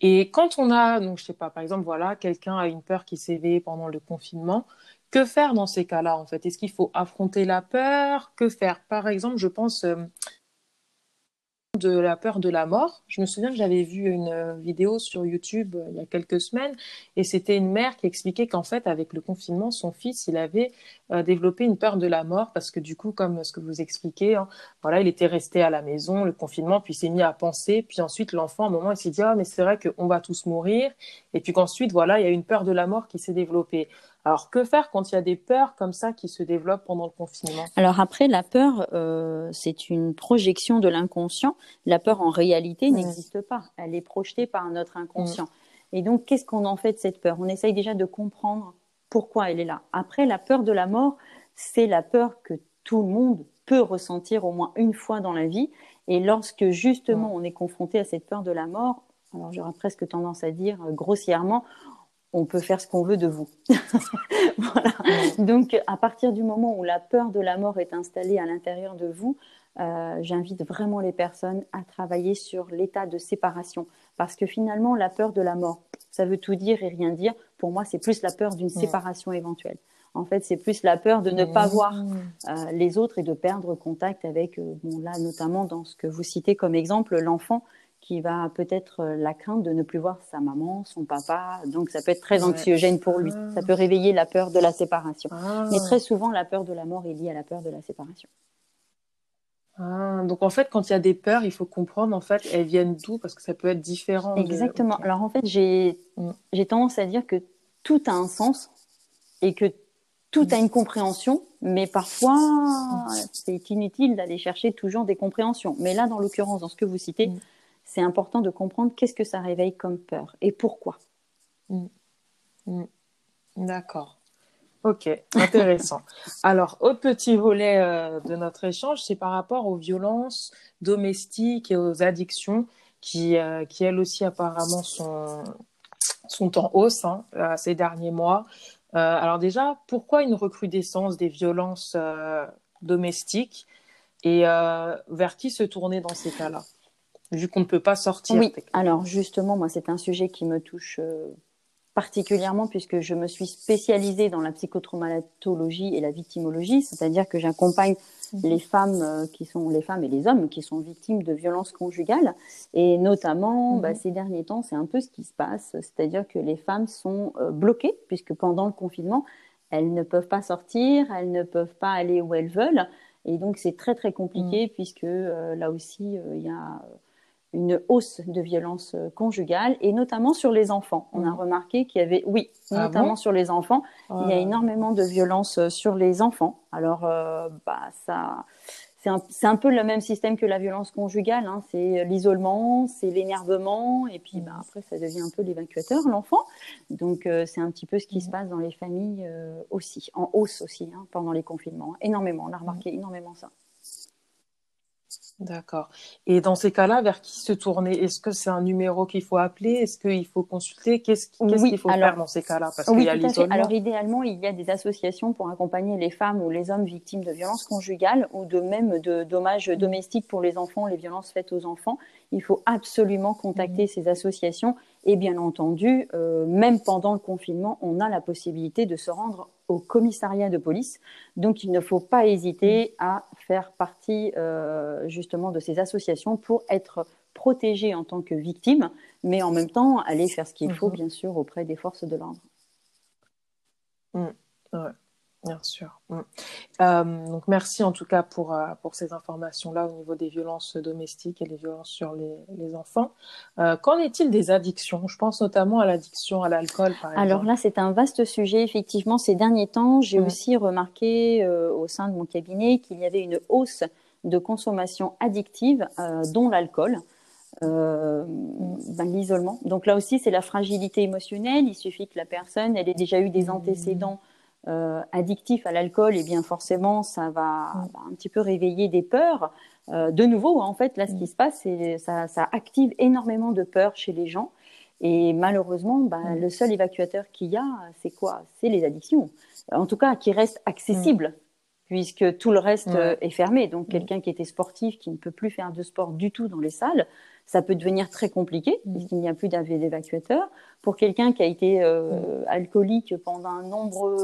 Speaker 1: Et quand on a, donc je sais pas, par exemple, voilà, quelqu'un a une peur qui s'éveille pendant le confinement, que faire dans ces cas-là en fait? Est-ce qu'il faut affronter la peur? Que faire? Par exemple, je pense, euh, de la peur de la mort. Je me souviens que j'avais vu une euh, vidéo sur YouTube euh, il y a quelques semaines et c'était une mère qui expliquait qu'en fait avec le confinement son fils il avait euh, développé une peur de la mort parce que du coup comme ce que vous expliquez hein, voilà il était resté à la maison le confinement puis s'est mis à penser puis ensuite l'enfant à un moment il s'est dit ah mais c'est vrai qu'on va tous mourir et puis qu'ensuite voilà il y a une peur de la mort qui s'est développée. Alors, que faire quand il y a des peurs comme ça qui se développent pendant le confinement?
Speaker 2: Alors après, la peur, euh, c'est une projection de l'inconscient. La peur, en réalité, n'existe pas. Elle est projetée par notre inconscient. Et donc, qu'est-ce qu'on en fait de cette peur? On essaye déjà de comprendre pourquoi elle est là. Après, la peur de la mort, c'est la peur que tout le monde peut ressentir au moins une fois dans la vie. Et lorsque justement on est confronté à cette peur de la mort, alors j'aurais presque tendance à dire euh, grossièrement, on peut faire ce qu'on veut de vous. (laughs) voilà. Donc, à partir du moment où la peur de la mort est installée à l'intérieur de vous, euh, j'invite vraiment les personnes à travailler sur l'état de séparation. Parce que finalement, la peur de la mort, ça veut tout dire et rien dire. Pour moi, c'est plus la peur d'une séparation éventuelle. En fait, c'est plus la peur de ne pas voir euh, les autres et de perdre contact avec, euh, bon, là, notamment dans ce que vous citez comme exemple, l'enfant qui va peut-être euh, la crainte de ne plus voir sa maman, son papa. Donc ça peut être très anxiogène pour lui. Ah. Ça peut réveiller la peur de la séparation. Ah. Mais très souvent, la peur de la mort est liée à la peur de la séparation.
Speaker 1: Ah, donc en fait, quand il y a des peurs, il faut comprendre en fait elles viennent d'où? Parce que ça peut être différent.
Speaker 2: Exactement. Alors en fait, j'ai mm. j'ai tendance à dire que tout a un sens et que tout a une compréhension, mais parfois mm. c'est inutile d'aller chercher toujours des compréhensions. Mais là, dans l'occurrence, dans ce que vous citez, mm c'est important de comprendre qu'est-ce que ça réveille comme peur et pourquoi. Mm.
Speaker 1: Mm. D'accord. Ok, intéressant. (laughs) Alors, au petit volet euh, de notre échange, c'est par rapport aux violences domestiques et aux addictions qui, euh, qui elles aussi apparemment sont, sont en hausse hein, euh, ces derniers mois. alors déjà, pourquoi une recrudescence des violences domestiques et vers qui se tourner dans ces cas-là? Vu qu'on ne peut pas sortir.
Speaker 2: Oui, alors justement, moi, c'est un sujet qui me touche euh, particulièrement puisque je me suis spécialisée dans la psychotraumatologie et la victimologie, c'est-à-dire que j'accompagne mhm. les femmes euh, qui sont les femmes et les hommes qui sont victimes de violences conjugales et notamment mhm. bah, ces derniers temps c'est un peu ce qui se passe c'est-à-dire que les femmes sont euh, bloquées puisque pendant le confinement elles ne peuvent pas sortir elles ne peuvent pas aller où elles veulent et donc c'est très très compliqué mhm. puisque là aussi il y a une hausse de violence euh, conjugale et notamment sur les enfants. On a mmh. remarqué qu'il y avait, oui, ah notamment sur les enfants, il y a oh. énormément de violence euh, sur les enfants. Alors, euh, bah, ça, c'est un, un, peu le même système que la violence conjugale. Hein. C'est l'isolement, c'est l'énervement, et puis bah, après, ça devient un peu l'évacuateur, l'enfant. Donc, c'est un petit peu ce qui se mmh. passe dans les familles aussi, en hausse aussi, hein, pendant les confinements. Énormément, on a remarqué énormément ça.
Speaker 1: D'accord. Et dans ces cas-là, vers qui se tourner? Est-ce que c'est un numéro qu'il faut appeler? Est-ce qu'il faut consulter? Qu'est-ce qu'il faut faire dans ces cas-là?
Speaker 2: Parce oui, qu'il y a Alors idéalement, il y a des associations pour accompagner les femmes ou les hommes victimes de violences conjugales ou de même de dommages domestiques pour les enfants, les violences faites aux enfants. Il faut absolument contacter mmh. ces associations. Et bien entendu, euh, même pendant le confinement, on a la possibilité de se rendre au commissariat de police. Donc, il ne faut pas hésiter à faire partie euh, justement de ces associations pour être protégé en tant que victime, mais en même temps aller faire ce qu'il faut, mhm. bien sûr, auprès des forces de l'ordre.
Speaker 1: Mm. Bien sûr. Mm. Euh, donc merci en tout cas pour, euh, pour ces informations-là au niveau des violences domestiques et les violences sur les, les enfants. Euh, qu'en est-il des addictions? Je pense notamment à l'addiction à l'alcool, par exemple.
Speaker 2: Alors là, c'est un vaste sujet. Effectivement, ces derniers temps, j'ai mm. aussi remarqué au sein de mon cabinet qu'il y avait une hausse de consommation addictive, dont l'alcool. Euh, ben, l'isolement. Donc là aussi, c'est la fragilité émotionnelle. Il suffit que la personne, elle ait déjà eu des antécédents euh, addictif à l'alcool, et eh bien forcément, ça va, un petit peu réveiller des peurs. Euh, de nouveau, en fait, là, ce qui se passe, c'est ça, ça active énormément de peurs chez les gens. Et malheureusement, ben, le seul évacuateur qu'il y a, c'est quoi? C'est les addictions. En tout cas, qui restent accessibles, puisque tout le reste euh, est fermé. Donc, quelqu'un qui était sportif, qui ne peut plus faire de sport du tout dans les salles, ça peut devenir très compliqué mm. puisqu'il n'y a plus d'évacuateur. Pour quelqu'un qui a été euh, mm. alcoolique pendant un nombre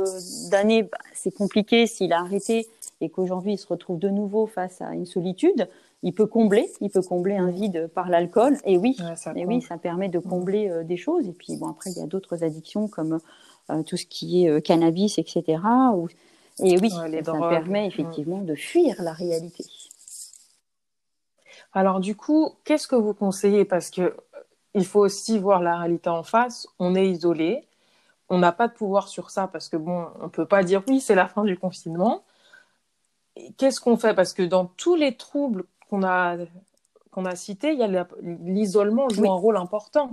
Speaker 2: d'années, bah, c'est compliqué s'il a arrêté et qu'aujourd'hui il se retrouve de nouveau face à une solitude. Il peut combler, il peut combler un vide par l'alcool. Et oui, et oui, ça permet de mm. combler euh, des choses. Et puis bon, après il y a d'autres addictions comme euh, tout ce qui est cannabis, etc. Et oui, ça permet effectivement de fuir la réalité.
Speaker 1: Alors du coup, qu'est-ce que vous conseillez? Parce que euh, il faut aussi voir la réalité en face. On est isolé, on n'a pas de pouvoir sur ça parce que bon, on peut pas dire oui, c'est la fin du confinement. Qu'est-ce qu'on fait? Parce que dans tous les troubles qu'on a qu'on a cités, il y a l'isolement joue un rôle important.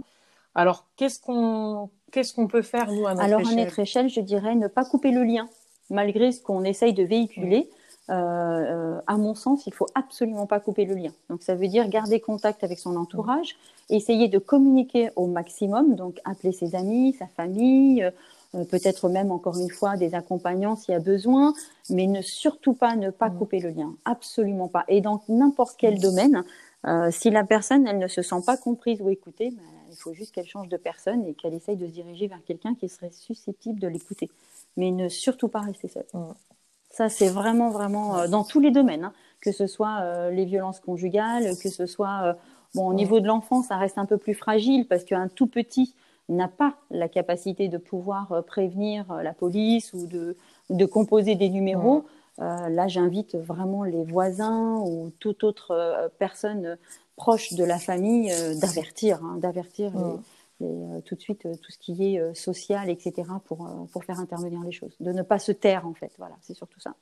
Speaker 1: Alors qu'est-ce qu'on qu'est-ce qu'on peut faire nous à notre
Speaker 2: Alors
Speaker 1: à
Speaker 2: notre échelle, je dirais ne pas couper le lien malgré ce qu'on essaye de véhiculer. Euh, euh, à mon sens, il faut absolument pas couper le lien. Donc ça veut dire garder contact avec son entourage, essayer de communiquer au maximum, donc appeler ses amis, sa famille, euh, peut-être même encore une fois des accompagnants s'il y a besoin, mais ne surtout pas ne pas couper le lien, absolument pas. Et dans n'importe quel domaine, si la personne elle ne se sent pas comprise ou écoutée, bah, il faut juste qu'elle change de personne et qu'elle essaye de se diriger vers quelqu'un qui serait susceptible de l'écouter, mais ne surtout pas rester seule. Ça, c'est vraiment, vraiment euh, dans tous les domaines, hein. que ce soit euh, les violences conjugales, que ce soit euh, bon au niveau de l'enfant, ça reste un peu plus fragile parce qu'un tout petit n'a pas la capacité de pouvoir prévenir la police ou de, de composer des numéros. là, j'invite vraiment les voisins ou toute autre personne proche de la famille d'avertir, hein, d'avertir tout de suite tout ce qui est social, etc., pour, pour faire intervenir les choses. De ne pas se taire, en fait. Voilà, c'est surtout ça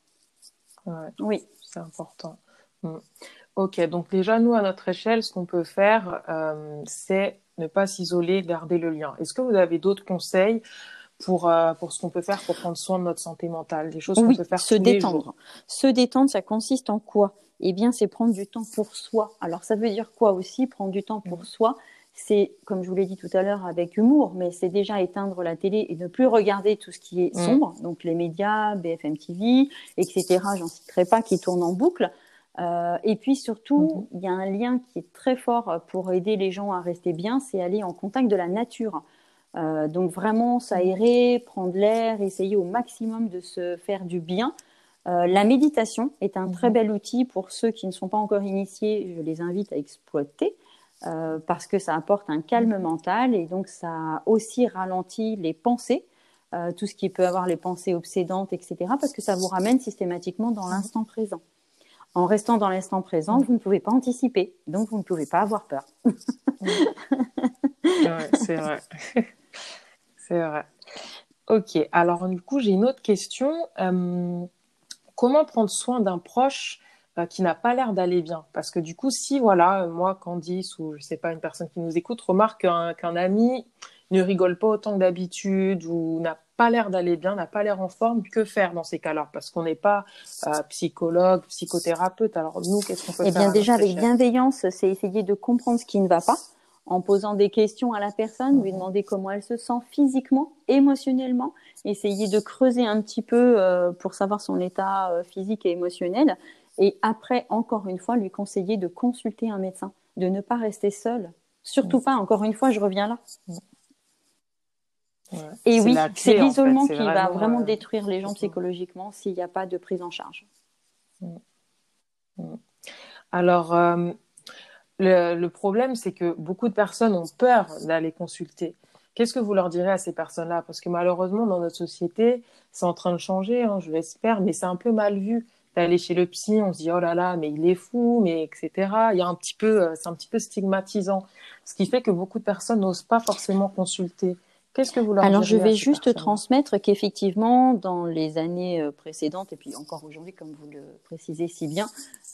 Speaker 1: oui. C'est important. Mm. Ok, donc déjà, nous, à notre échelle, ce qu'on peut faire, euh, c'est ne pas s'isoler, garder le lien. Est-ce que vous avez d'autres conseils pour, euh, pour ce qu'on peut faire pour prendre soin de notre santé mentale? Des choses qu'on peut faire
Speaker 2: se détendre. Se détendre, ça consiste en quoi? Eh bien, c'est prendre du temps pour soi. Alors, ça veut dire quoi aussi, prendre du temps pour mm. soi? C'est, comme je vous l'ai dit tout à l'heure, avec humour, mais c'est déjà éteindre la télé et ne plus regarder tout ce qui est mm. sombre, donc les médias, BFM TV, etc. J'en citerai pas, qui tournent en boucle. Euh, et puis surtout, mm-hmm. il y a un lien qui est très fort pour aider les gens à rester bien, c'est aller en contact de la nature. Euh, donc vraiment s'aérer, prendre l'air, essayer au maximum de se faire du bien. Euh, la méditation est un très mm-hmm. bel outil pour ceux qui ne sont pas encore initiés. Je les invite à exploiter. Euh, parce que ça apporte un calme mental et donc ça aussi ralentit les pensées, euh, tout ce qui peut avoir les pensées obsédantes, etc., parce que ça vous ramène systématiquement dans l'instant présent. En restant dans l'instant présent, vous ne pouvez pas anticiper, donc vous ne pouvez pas avoir peur.
Speaker 1: c'est vrai. (laughs) c'est vrai. Ok, alors du coup, j'ai une autre question. Euh, comment prendre soin d'un proche euh, qui n'a pas l'air d'aller bien. Parce que du coup, si voilà, moi, Candice ou je sais pas, une personne qui nous écoute remarque qu'un ami ne rigole pas autant que d'habitude ou n'a pas l'air d'aller bien, n'a pas l'air en forme, que faire dans ces cas-là? Parce qu'on n'est pas euh, psychologue, psychothérapeute. Alors nous, qu'est-ce qu'on peut
Speaker 2: eh
Speaker 1: faire
Speaker 2: bien, déjà avec bienveillance, c'est essayer de comprendre ce qui ne va pas en posant des questions à la personne, lui demander comment elle se sent physiquement, émotionnellement, essayer de creuser un petit peu euh, pour savoir son état physique et émotionnel, et après, encore une fois, lui conseiller de consulter un médecin, de ne pas rester seul. Surtout pas, encore une fois, je reviens là. et oui, c'est l'isolement qui va vraiment euh, détruire les gens psychologiquement s'il n'y a pas de prise en charge.
Speaker 1: Alors, euh, le, problème, c'est que beaucoup de personnes ont peur d'aller consulter. Qu'est-ce que vous leur direz à ces personnes-là? Parce que malheureusement, dans notre société, c'est en train de changer, hein, je l'espère, mais c'est un peu mal vu d'aller chez le psy, on se dit oh là là, mais il est fou, mais etc. Il y a un petit peu, euh, c'est un petit peu stigmatisant, ce qui fait que beaucoup de personnes n'osent pas forcément consulter. Qu'est-ce que vous leur
Speaker 2: Alors je vais juste transmettre qu'effectivement dans les années euh, précédentes et puis encore aujourd'hui comme vous le précisez si bien,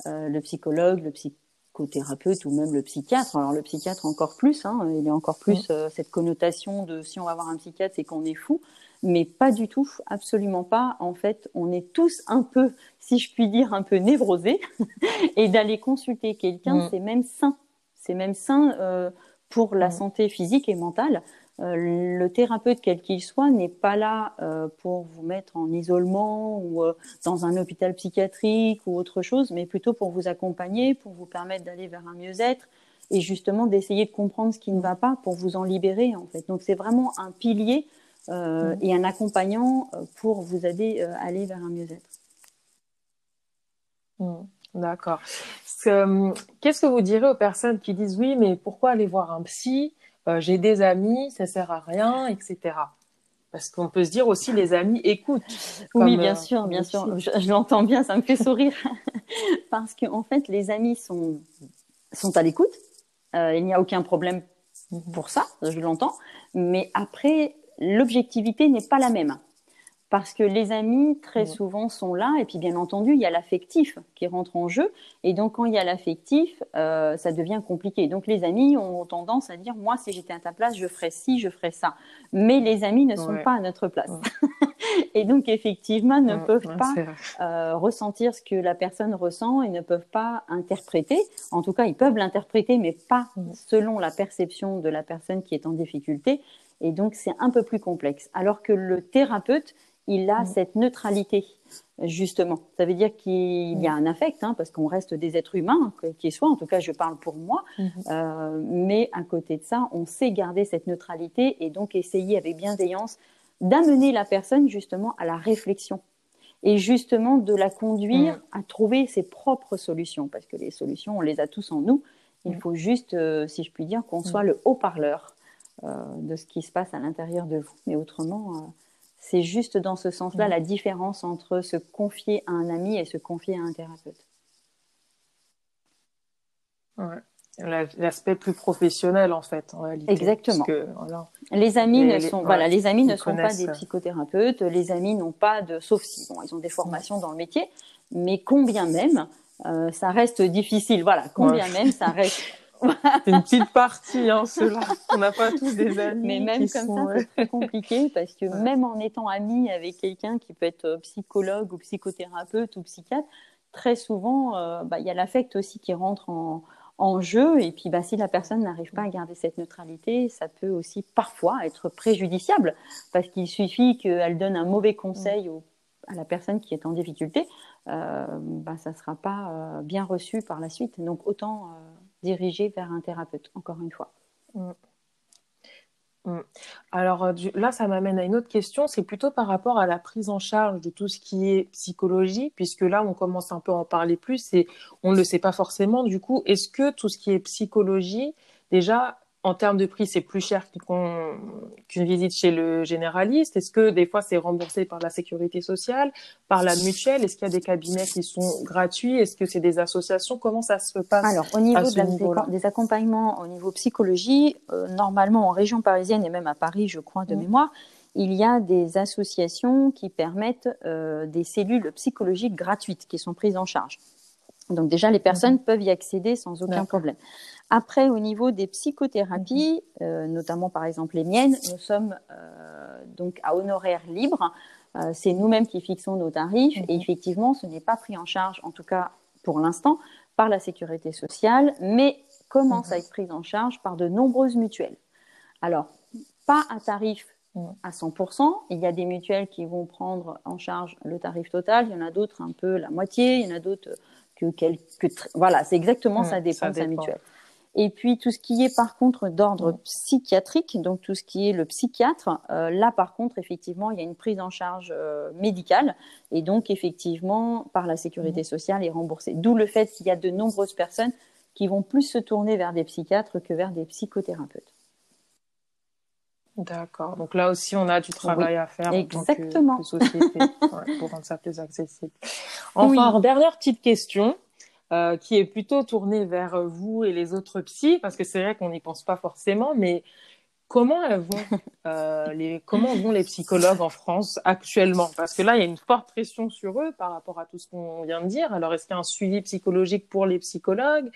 Speaker 2: euh, le psychologue, le psychothérapeute ou même le psychiatre. Alors le psychiatre encore plus, hein, il y a encore plus cette connotation de si on va voir un psychiatre c'est qu'on est fou mais pas du tout, absolument pas. En fait, on est tous un peu, si je puis dire, un peu névrosés, (laughs) et d'aller consulter quelqu'un, mm. c'est même sain. C'est même sain euh, pour la mm. santé physique et mentale. Euh, le thérapeute, quel qu'il soit, n'est pas là euh, pour vous mettre en isolement ou dans un hôpital psychiatrique ou autre chose, mais plutôt pour vous accompagner, pour vous permettre d'aller vers un mieux-être et justement d'essayer de comprendre ce qui ne va pas pour vous en libérer en fait. Donc c'est vraiment un pilier euh, mm. et un accompagnant euh, pour vous aider à euh, aller vers un mieux-être.
Speaker 1: Mm. D'accord. Qu'est-ce que vous direz aux personnes qui disent oui, mais pourquoi aller voir un psy? J'ai des amis, ça sert à rien, etc. Parce qu'on peut se dire aussi les amis écoutent.
Speaker 2: oui, bien sûr, bien sûr. Je, l'entends bien, ça me fait sourire. (laughs) Parce qu'en en fait, les amis sont, sont à l'écoute. il n'y a aucun problème mm-hmm. pour ça, je l'entends. Mais après, l'objectivité n'est pas la même. Parce que les amis, très souvent, sont là. Et puis, bien entendu, il y a l'affectif qui rentre en jeu. Et donc, quand il y a l'affectif, euh, ça devient compliqué. Donc, les amis ont tendance à dire, moi, si j'étais à ta place, je ferais ci, je ferais ça. Mais les amis ne sont pas à notre place. (laughs) et donc, effectivement, ne peuvent pas euh, ressentir ce que la personne ressent et ne peuvent pas interpréter. En tout cas, ils peuvent l'interpréter, mais pas selon la perception de la personne qui est en difficulté. Et donc, c'est un peu plus complexe. Alors que le thérapeute, il a mm. cette neutralité, justement. Ça veut dire qu'il y a mm. un affect, hein, parce qu'on reste des êtres humains, qu'ils soient. En tout cas, je parle pour moi. Mm-hmm. Euh, mais à côté de ça, on sait garder cette neutralité et donc essayer avec bienveillance d'amener la personne, justement, à la réflexion. Et justement, de la conduire mm. à trouver ses propres solutions. Parce que les solutions, on les a tous en nous. Il faut juste, euh, si je puis dire, qu'on soit le haut-parleur de ce qui se passe à l'intérieur de vous. Mais autrement, euh, c'est juste dans ce sens-là la différence entre se confier à un ami et se confier à un thérapeute.
Speaker 1: L'aspect plus professionnel en fait, en réalité.
Speaker 2: Exactement. Les amis ne sont, voilà, les amis ne sont pas des psychothérapeutes. Les amis n'ont pas de, sauf si bon, ils ont des formations dans le métier, mais combien même, euh, ça reste difficile. Voilà, combien même, ça reste (laughs)
Speaker 1: c'est une petite partie, hein, ceux-là. On n'a pas tous des amis.
Speaker 2: Mais même comme ça, c'est très compliqué parce que même en étant ami avec quelqu'un qui peut être euh, psychologue ou psychothérapeute ou psychiatre, très souvent, euh, bah, il y a l'affect aussi qui rentre en, en jeu. Et puis, bah, si la personne n'arrive pas à garder cette neutralité, ça peut aussi parfois être préjudiciable parce qu'il suffit qu'elle donne un mauvais conseil à la personne qui est en difficulté, euh, bah, ça ne sera pas bien reçu par la suite. Donc, autant dirigé vers un thérapeute, encore une fois. Mm.
Speaker 1: Mm. Alors euh, là, ça m'amène à une autre question, c'est plutôt par rapport à la prise en charge de tout ce qui est psychologie, puisque là, on commence un peu à en parler plus et on ne le sait pas forcément. Du coup, est-ce que tout ce qui est psychologie, déjà, en termes de prix, c'est plus cher qu'une visite chez le généraliste? Est-ce que des fois, c'est remboursé par la sécurité sociale, par la mutuelle? Est-ce qu'il y a des cabinets qui sont gratuits? Est-ce que c'est des associations? Comment ça se passe
Speaker 2: Alors, au niveau des, accompagnements au niveau psychologie, euh, normalement en région parisienne et même à Paris, je crois, de mmh. mémoire, il y a des associations qui permettent euh, des cellules psychologiques gratuites qui sont prises en charge. Donc déjà, les personnes mmh. peuvent y accéder sans aucun problème. Après, au niveau des psychothérapies, mhm. euh, notamment par exemple les miennes, nous sommes euh, donc à honoraires libres. Euh, c'est nous-mêmes qui fixons nos tarifs et mhm. effectivement, ce n'est pas pris en charge, en tout cas pour l'instant, par la sécurité sociale, mais commence à mhm. être pris en charge par de nombreuses mutuelles. Alors, pas à tarif à 100%. Il y a des mutuelles qui vont prendre en charge le tarif total. Il y en a d'autres un peu la moitié. Il y en a d'autres que quelques. Voilà, c'est exactement ça dépend sa mutuelle. Et puis tout ce qui est par contre d'ordre psychiatrique, donc tout ce qui est le psychiatre, euh, là par contre effectivement il y a une prise en charge euh, médicale et donc effectivement par la sécurité sociale est remboursée. D'où le fait qu'il y a de nombreuses personnes qui vont plus se tourner vers des psychiatres que vers des psychothérapeutes.
Speaker 3: D'accord. Donc là aussi, on a du travail à faire
Speaker 2: Exactement.
Speaker 3: en tant que, société (laughs) pour rendre ça plus accessible. Enfin, dernière petite question euh, qui est plutôt tournée vers vous et les autres psys, parce que c'est vrai qu'on n'y pense pas forcément, mais comment vont, (laughs) euh, les, comment vont les psychologues en France actuellement? Parce que là, il y a une forte pression sur eux par rapport à tout ce qu'on vient de dire. Alors, est-ce qu'il y a un suivi psychologique pour les psychologues?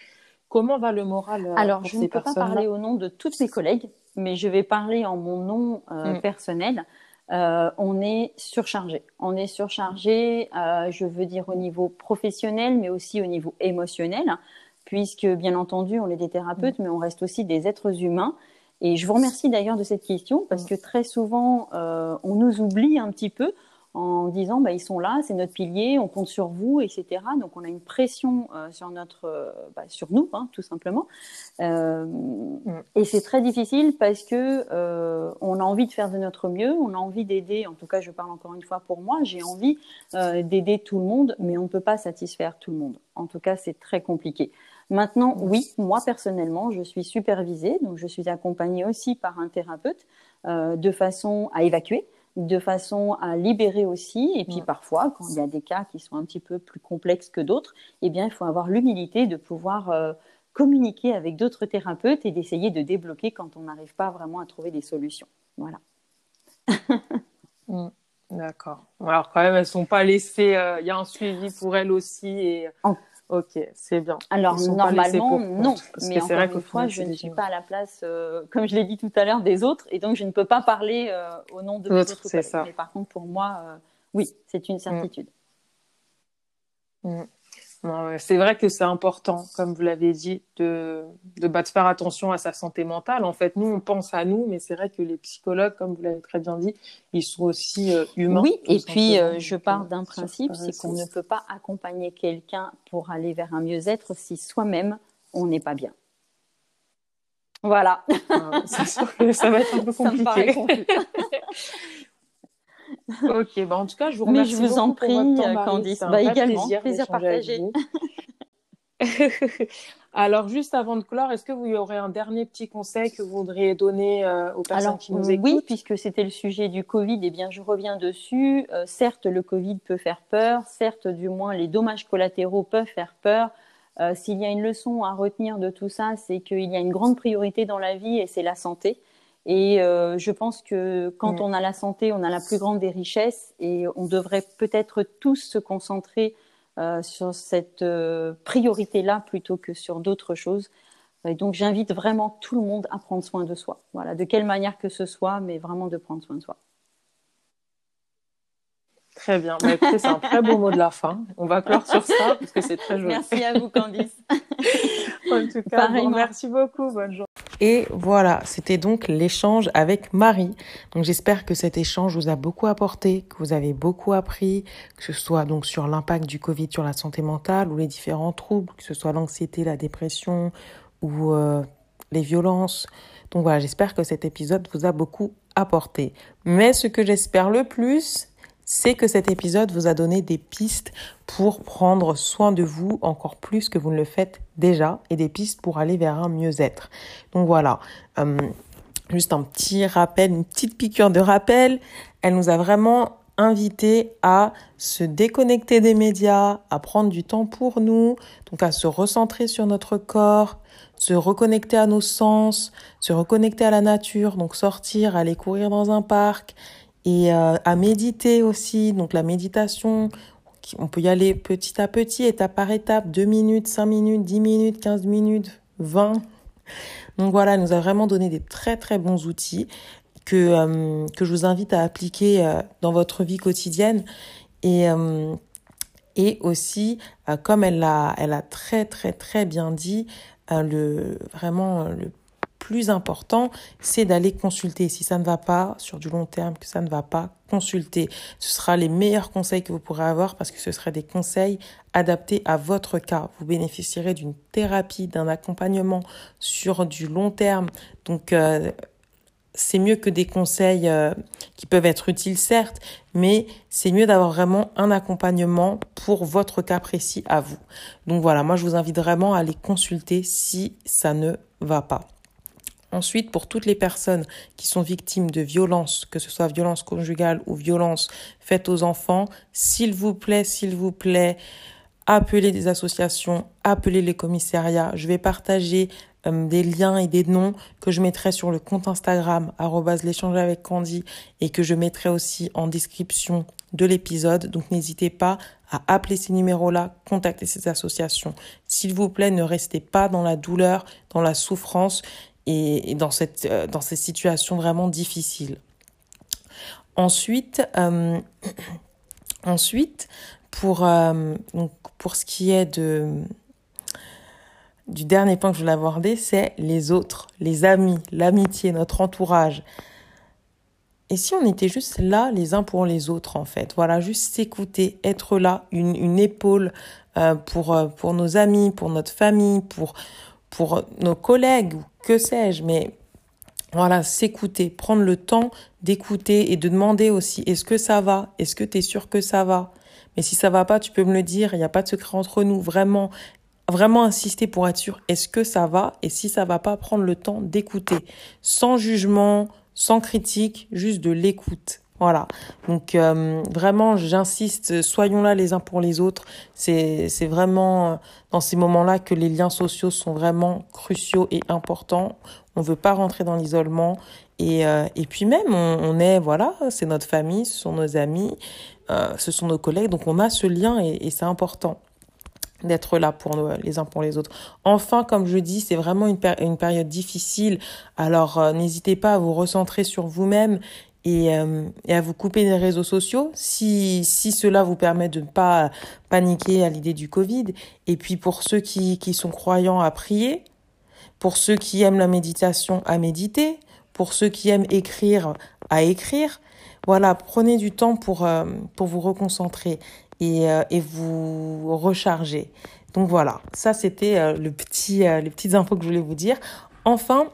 Speaker 3: Comment va le moral euh,
Speaker 2: Alors, je ne peux pas parler au nom de toutes mes collègues, mais je vais parler en mon nom euh, mm. personnel. Euh, on est surchargé. On est surchargé, je veux dire au niveau professionnel, mais aussi au niveau émotionnel, puisque bien entendu, on est des thérapeutes, mm. mais on reste aussi des êtres humains. Et je vous remercie d'ailleurs de cette question, parce mm. que très souvent, on nous oublie un petit peu en disant bah, ils sont là, c'est notre pilier, on compte sur vous, etc. Donc on a une pression euh, sur notre, euh, bah, sur nous, hein, tout simplement. Euh. Et c'est très difficile parce que on a envie de faire de notre mieux, on a envie d'aider. En tout cas, je parle encore une fois pour moi, j'ai envie d'aider tout le monde, mais on ne peut pas satisfaire tout le monde. En tout cas, c'est très compliqué. Maintenant, oui, moi personnellement, je suis supervisée, donc je suis accompagnée aussi par un thérapeute de façon à évacuer de façon à libérer aussi. Et puis parfois, quand il y a des cas qui sont un petit peu plus complexes que d'autres, eh bien, il faut avoir l'humilité de pouvoir euh, communiquer avec d'autres thérapeutes et d'essayer de débloquer quand on n'arrive pas vraiment à trouver des solutions. Voilà. (laughs)
Speaker 3: Mm. D'accord. Alors quand même, elles sont pas laissées. Euh, il y a un suivi pour elles aussi et. Ok, c'est bien.
Speaker 2: Alors normalement, non. mais encore vrai une fois, je ne suis pas à la place, euh, (laughs) comme je l'ai dit tout à l'heure, des autres, et donc je ne peux pas parler euh, au nom de mes autres collègues. Mais par contre, pour moi, euh, oui, c'est une certitude.
Speaker 3: Mm. Mm c'est vrai que c'est important, comme vous l'avez dit, de, de, bah, de, faire attention à sa santé mentale. En fait, nous, on pense à nous, mais c'est vrai que les psychologues, comme vous l'avez très bien dit, ils sont aussi euh, humains.
Speaker 2: Oui, et puis euh, je pars d'un principe, c'est qu'on ne peut pas accompagner quelqu'un pour aller vers un mieux-être si soi-même, on n'est pas bien. Voilà.
Speaker 3: Ah, ça va être un peu (laughs) compliqué. (laughs) ok, bah en tout cas, je vous remercie.
Speaker 2: Mais je vous en prie, Candice. Bah, également, plaisir, plaisir partagé. (laughs) (laughs)
Speaker 3: Alors, juste avant de clore, est-ce que vous y aurez un dernier petit conseil que vous voudriez donner euh, aux personnes qui nous écoutent
Speaker 2: Oui, puisque c'était le sujet du Covid, eh bien, je reviens dessus. Euh, certes, le Covid peut faire peur. Certes, du moins, les dommages collatéraux peuvent faire peur. Euh, S'il y a une leçon à retenir de tout ça, c'est qu'il y a une grande priorité dans la vie et c'est la santé. Et euh, je pense que quand on a la santé, on a la plus grande des richesses et on devrait peut-être tous se concentrer euh, sur cette euh, priorité-là plutôt que sur d'autres choses. Et donc j'invite vraiment tout le monde à prendre soin de soi. Voilà, de quelle manière que ce soit, mais vraiment de prendre soin de soi.
Speaker 3: Très bien. Bah, c'est un très beau mot de la fin. On va clore sur ça parce que c'est très joli.
Speaker 2: Merci à vous, Candice. (laughs)
Speaker 3: en tout cas, merci beaucoup. Bonne journée.
Speaker 1: Et voilà, c'était donc l'échange avec Marie. Donc j'espère que cet échange vous a beaucoup apporté, que vous avez beaucoup appris, que ce soit donc sur l'impact du Covid sur la santé mentale ou les différents troubles, que ce soit l'anxiété, la dépression ou euh, les violences. Donc voilà, j'espère que cet épisode vous a beaucoup apporté. Mais ce que j'espère le plus, c'est que cet épisode vous a donné des pistes pour prendre soin de vous encore plus que vous ne le faites déjà et des pistes pour aller vers un mieux-être. Donc voilà, euh, juste un petit rappel, une petite piqûre de rappel. Elle nous a vraiment invité à se déconnecter des médias, à prendre du temps pour nous, donc à se recentrer sur notre corps, se reconnecter à nos sens, se reconnecter à la nature, donc sortir, aller courir dans un parc, et euh, à méditer aussi. Donc la méditation, on peut y aller petit à petit, étape par étape, 2 minutes, 5 minutes, 10 minutes, 15 minutes, 20. Donc voilà, elle nous a vraiment donné des très très bons outils que, euh, que je vous invite à appliquer euh, dans votre vie quotidienne. Et, et aussi, comme elle l'a elle a très très très bien dit, le, vraiment le plus important, c'est d'aller consulter. Si ça ne va pas sur du long terme, que ça ne va pas, consulter. Ce sera les meilleurs conseils que vous pourrez avoir parce que ce seraient des conseils adaptés à votre cas. Vous bénéficierez d'une thérapie, d'un accompagnement sur du long terme. Donc, euh, c'est mieux que des conseils euh, qui peuvent être utiles, certes, mais c'est mieux d'avoir vraiment un accompagnement pour votre cas précis à vous. Donc voilà, moi je vous invite vraiment à aller consulter si ça ne va pas. Ensuite, pour toutes les personnes qui sont victimes de violences, que ce soit violence conjugale ou violence faites aux enfants, s'il vous plaît, s'il vous plaît, appelez des associations, appelez les commissariats. Je vais partager euh, des liens et des noms que je mettrai sur le compte Instagram l'échange avec Candy et que je mettrai aussi en description de l'épisode. Donc n'hésitez pas à appeler ces numéros-là, contacter ces associations. S'il vous plaît, ne restez pas dans la douleur, dans la souffrance et, dans, cette, euh, dans ces situations vraiment difficiles. Ensuite, euh, (clears throat) ensuite pour, euh, pour ce qui est de, du dernier point que je voulais aborder, c'est les autres, les amis, l'amitié, notre entourage. Et si on était juste là les uns pour les autres, en fait, voilà, juste s'écouter, être là, une, une épaule pour, pour nos amis, pour notre famille, pour, pour nos collègues que sais-je, mais voilà, s'écouter, prendre le temps d'écouter et de demander aussi est-ce que ça va? Est-ce que tu es sûr que ça va? Mais si ça va pas, tu peux me le dire, il n'y a pas de secret entre nous, vraiment vraiment insister pour être sûr est-ce que ça va? Et si ça va pas prendre le temps d'écouter. Sans jugement, sans critique, juste de l'écoute. Voilà. Donc euh, vraiment, j'insiste, soyons là les uns pour les autres. C'est vraiment euh, dans ces moments-là que les liens sociaux sont vraiment cruciaux et importants. On veut pas rentrer dans l'isolement et euh, et puis même on, est voilà, c'est notre famille, ce sont nos amis, ce sont nos collègues, donc on a ce lien et, et c'est important d'être là pour nous, les uns pour les autres. Enfin, comme je dis, c'est vraiment une, une période difficile. Alors, n'hésitez pas à vous recentrer sur vous-même et, euh, et, à vous couper des réseaux sociaux si, si cela vous permet de ne pas paniquer à l'idée du Covid. Et puis pour ceux qui, qui sont croyants à prier, pour ceux qui aiment la méditation à méditer, pour ceux qui aiment écrire à écrire. Voilà, prenez du temps pour, euh, pour vous reconcentrer et, euh, et vous recharger. Donc voilà, ça c'était le petit, les petites infos que je voulais vous dire. Enfin,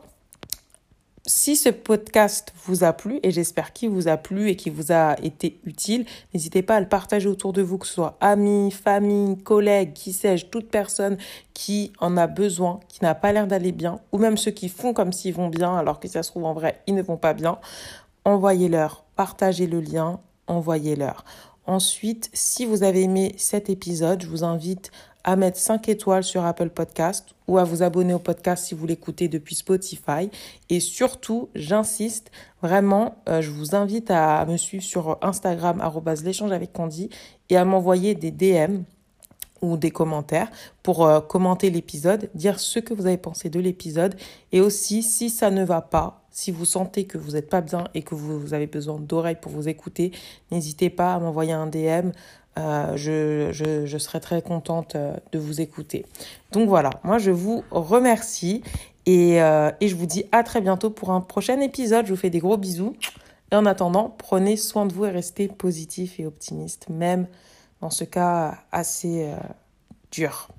Speaker 1: si ce podcast vous a plu, et j'espère qu'il vous a plu et qu'il vous a été utile, n'hésitez pas à le partager autour de vous, que ce soit amis, famille, collègues, qui sais-je, toute personne qui en a besoin, qui n'a pas l'air d'aller bien, ou même ceux qui font comme s'ils vont bien alors que ça se trouve en vrai, ils ne vont pas bien. Envoyez-leur, partagez le lien, envoyez-leur. Ensuite, si vous avez aimé cet épisode, je vous invite à mettre 5 étoiles sur Apple Podcast ou à vous abonner au podcast si vous l'écoutez depuis Spotify. Et surtout, j'insiste, vraiment, euh, je vous invite à me suivre sur Instagram, l'échange avec Candy, et à m'envoyer des DM ou des commentaires pour euh, commenter l'épisode, dire ce que vous avez pensé de l'épisode et aussi si ça ne va pas, si vous sentez que vous n'êtes pas bien et que vous avez besoin d'oreilles pour vous écouter, n'hésitez pas à m'envoyer un DM euh, je, serai très contente euh, de vous écouter. Donc voilà, moi je vous remercie euh, et je vous dis à très bientôt pour un prochain épisode. Je vous fais des gros bisous. Et en attendant, prenez soin de vous et restez positif et optimiste, même dans ce cas assez dur.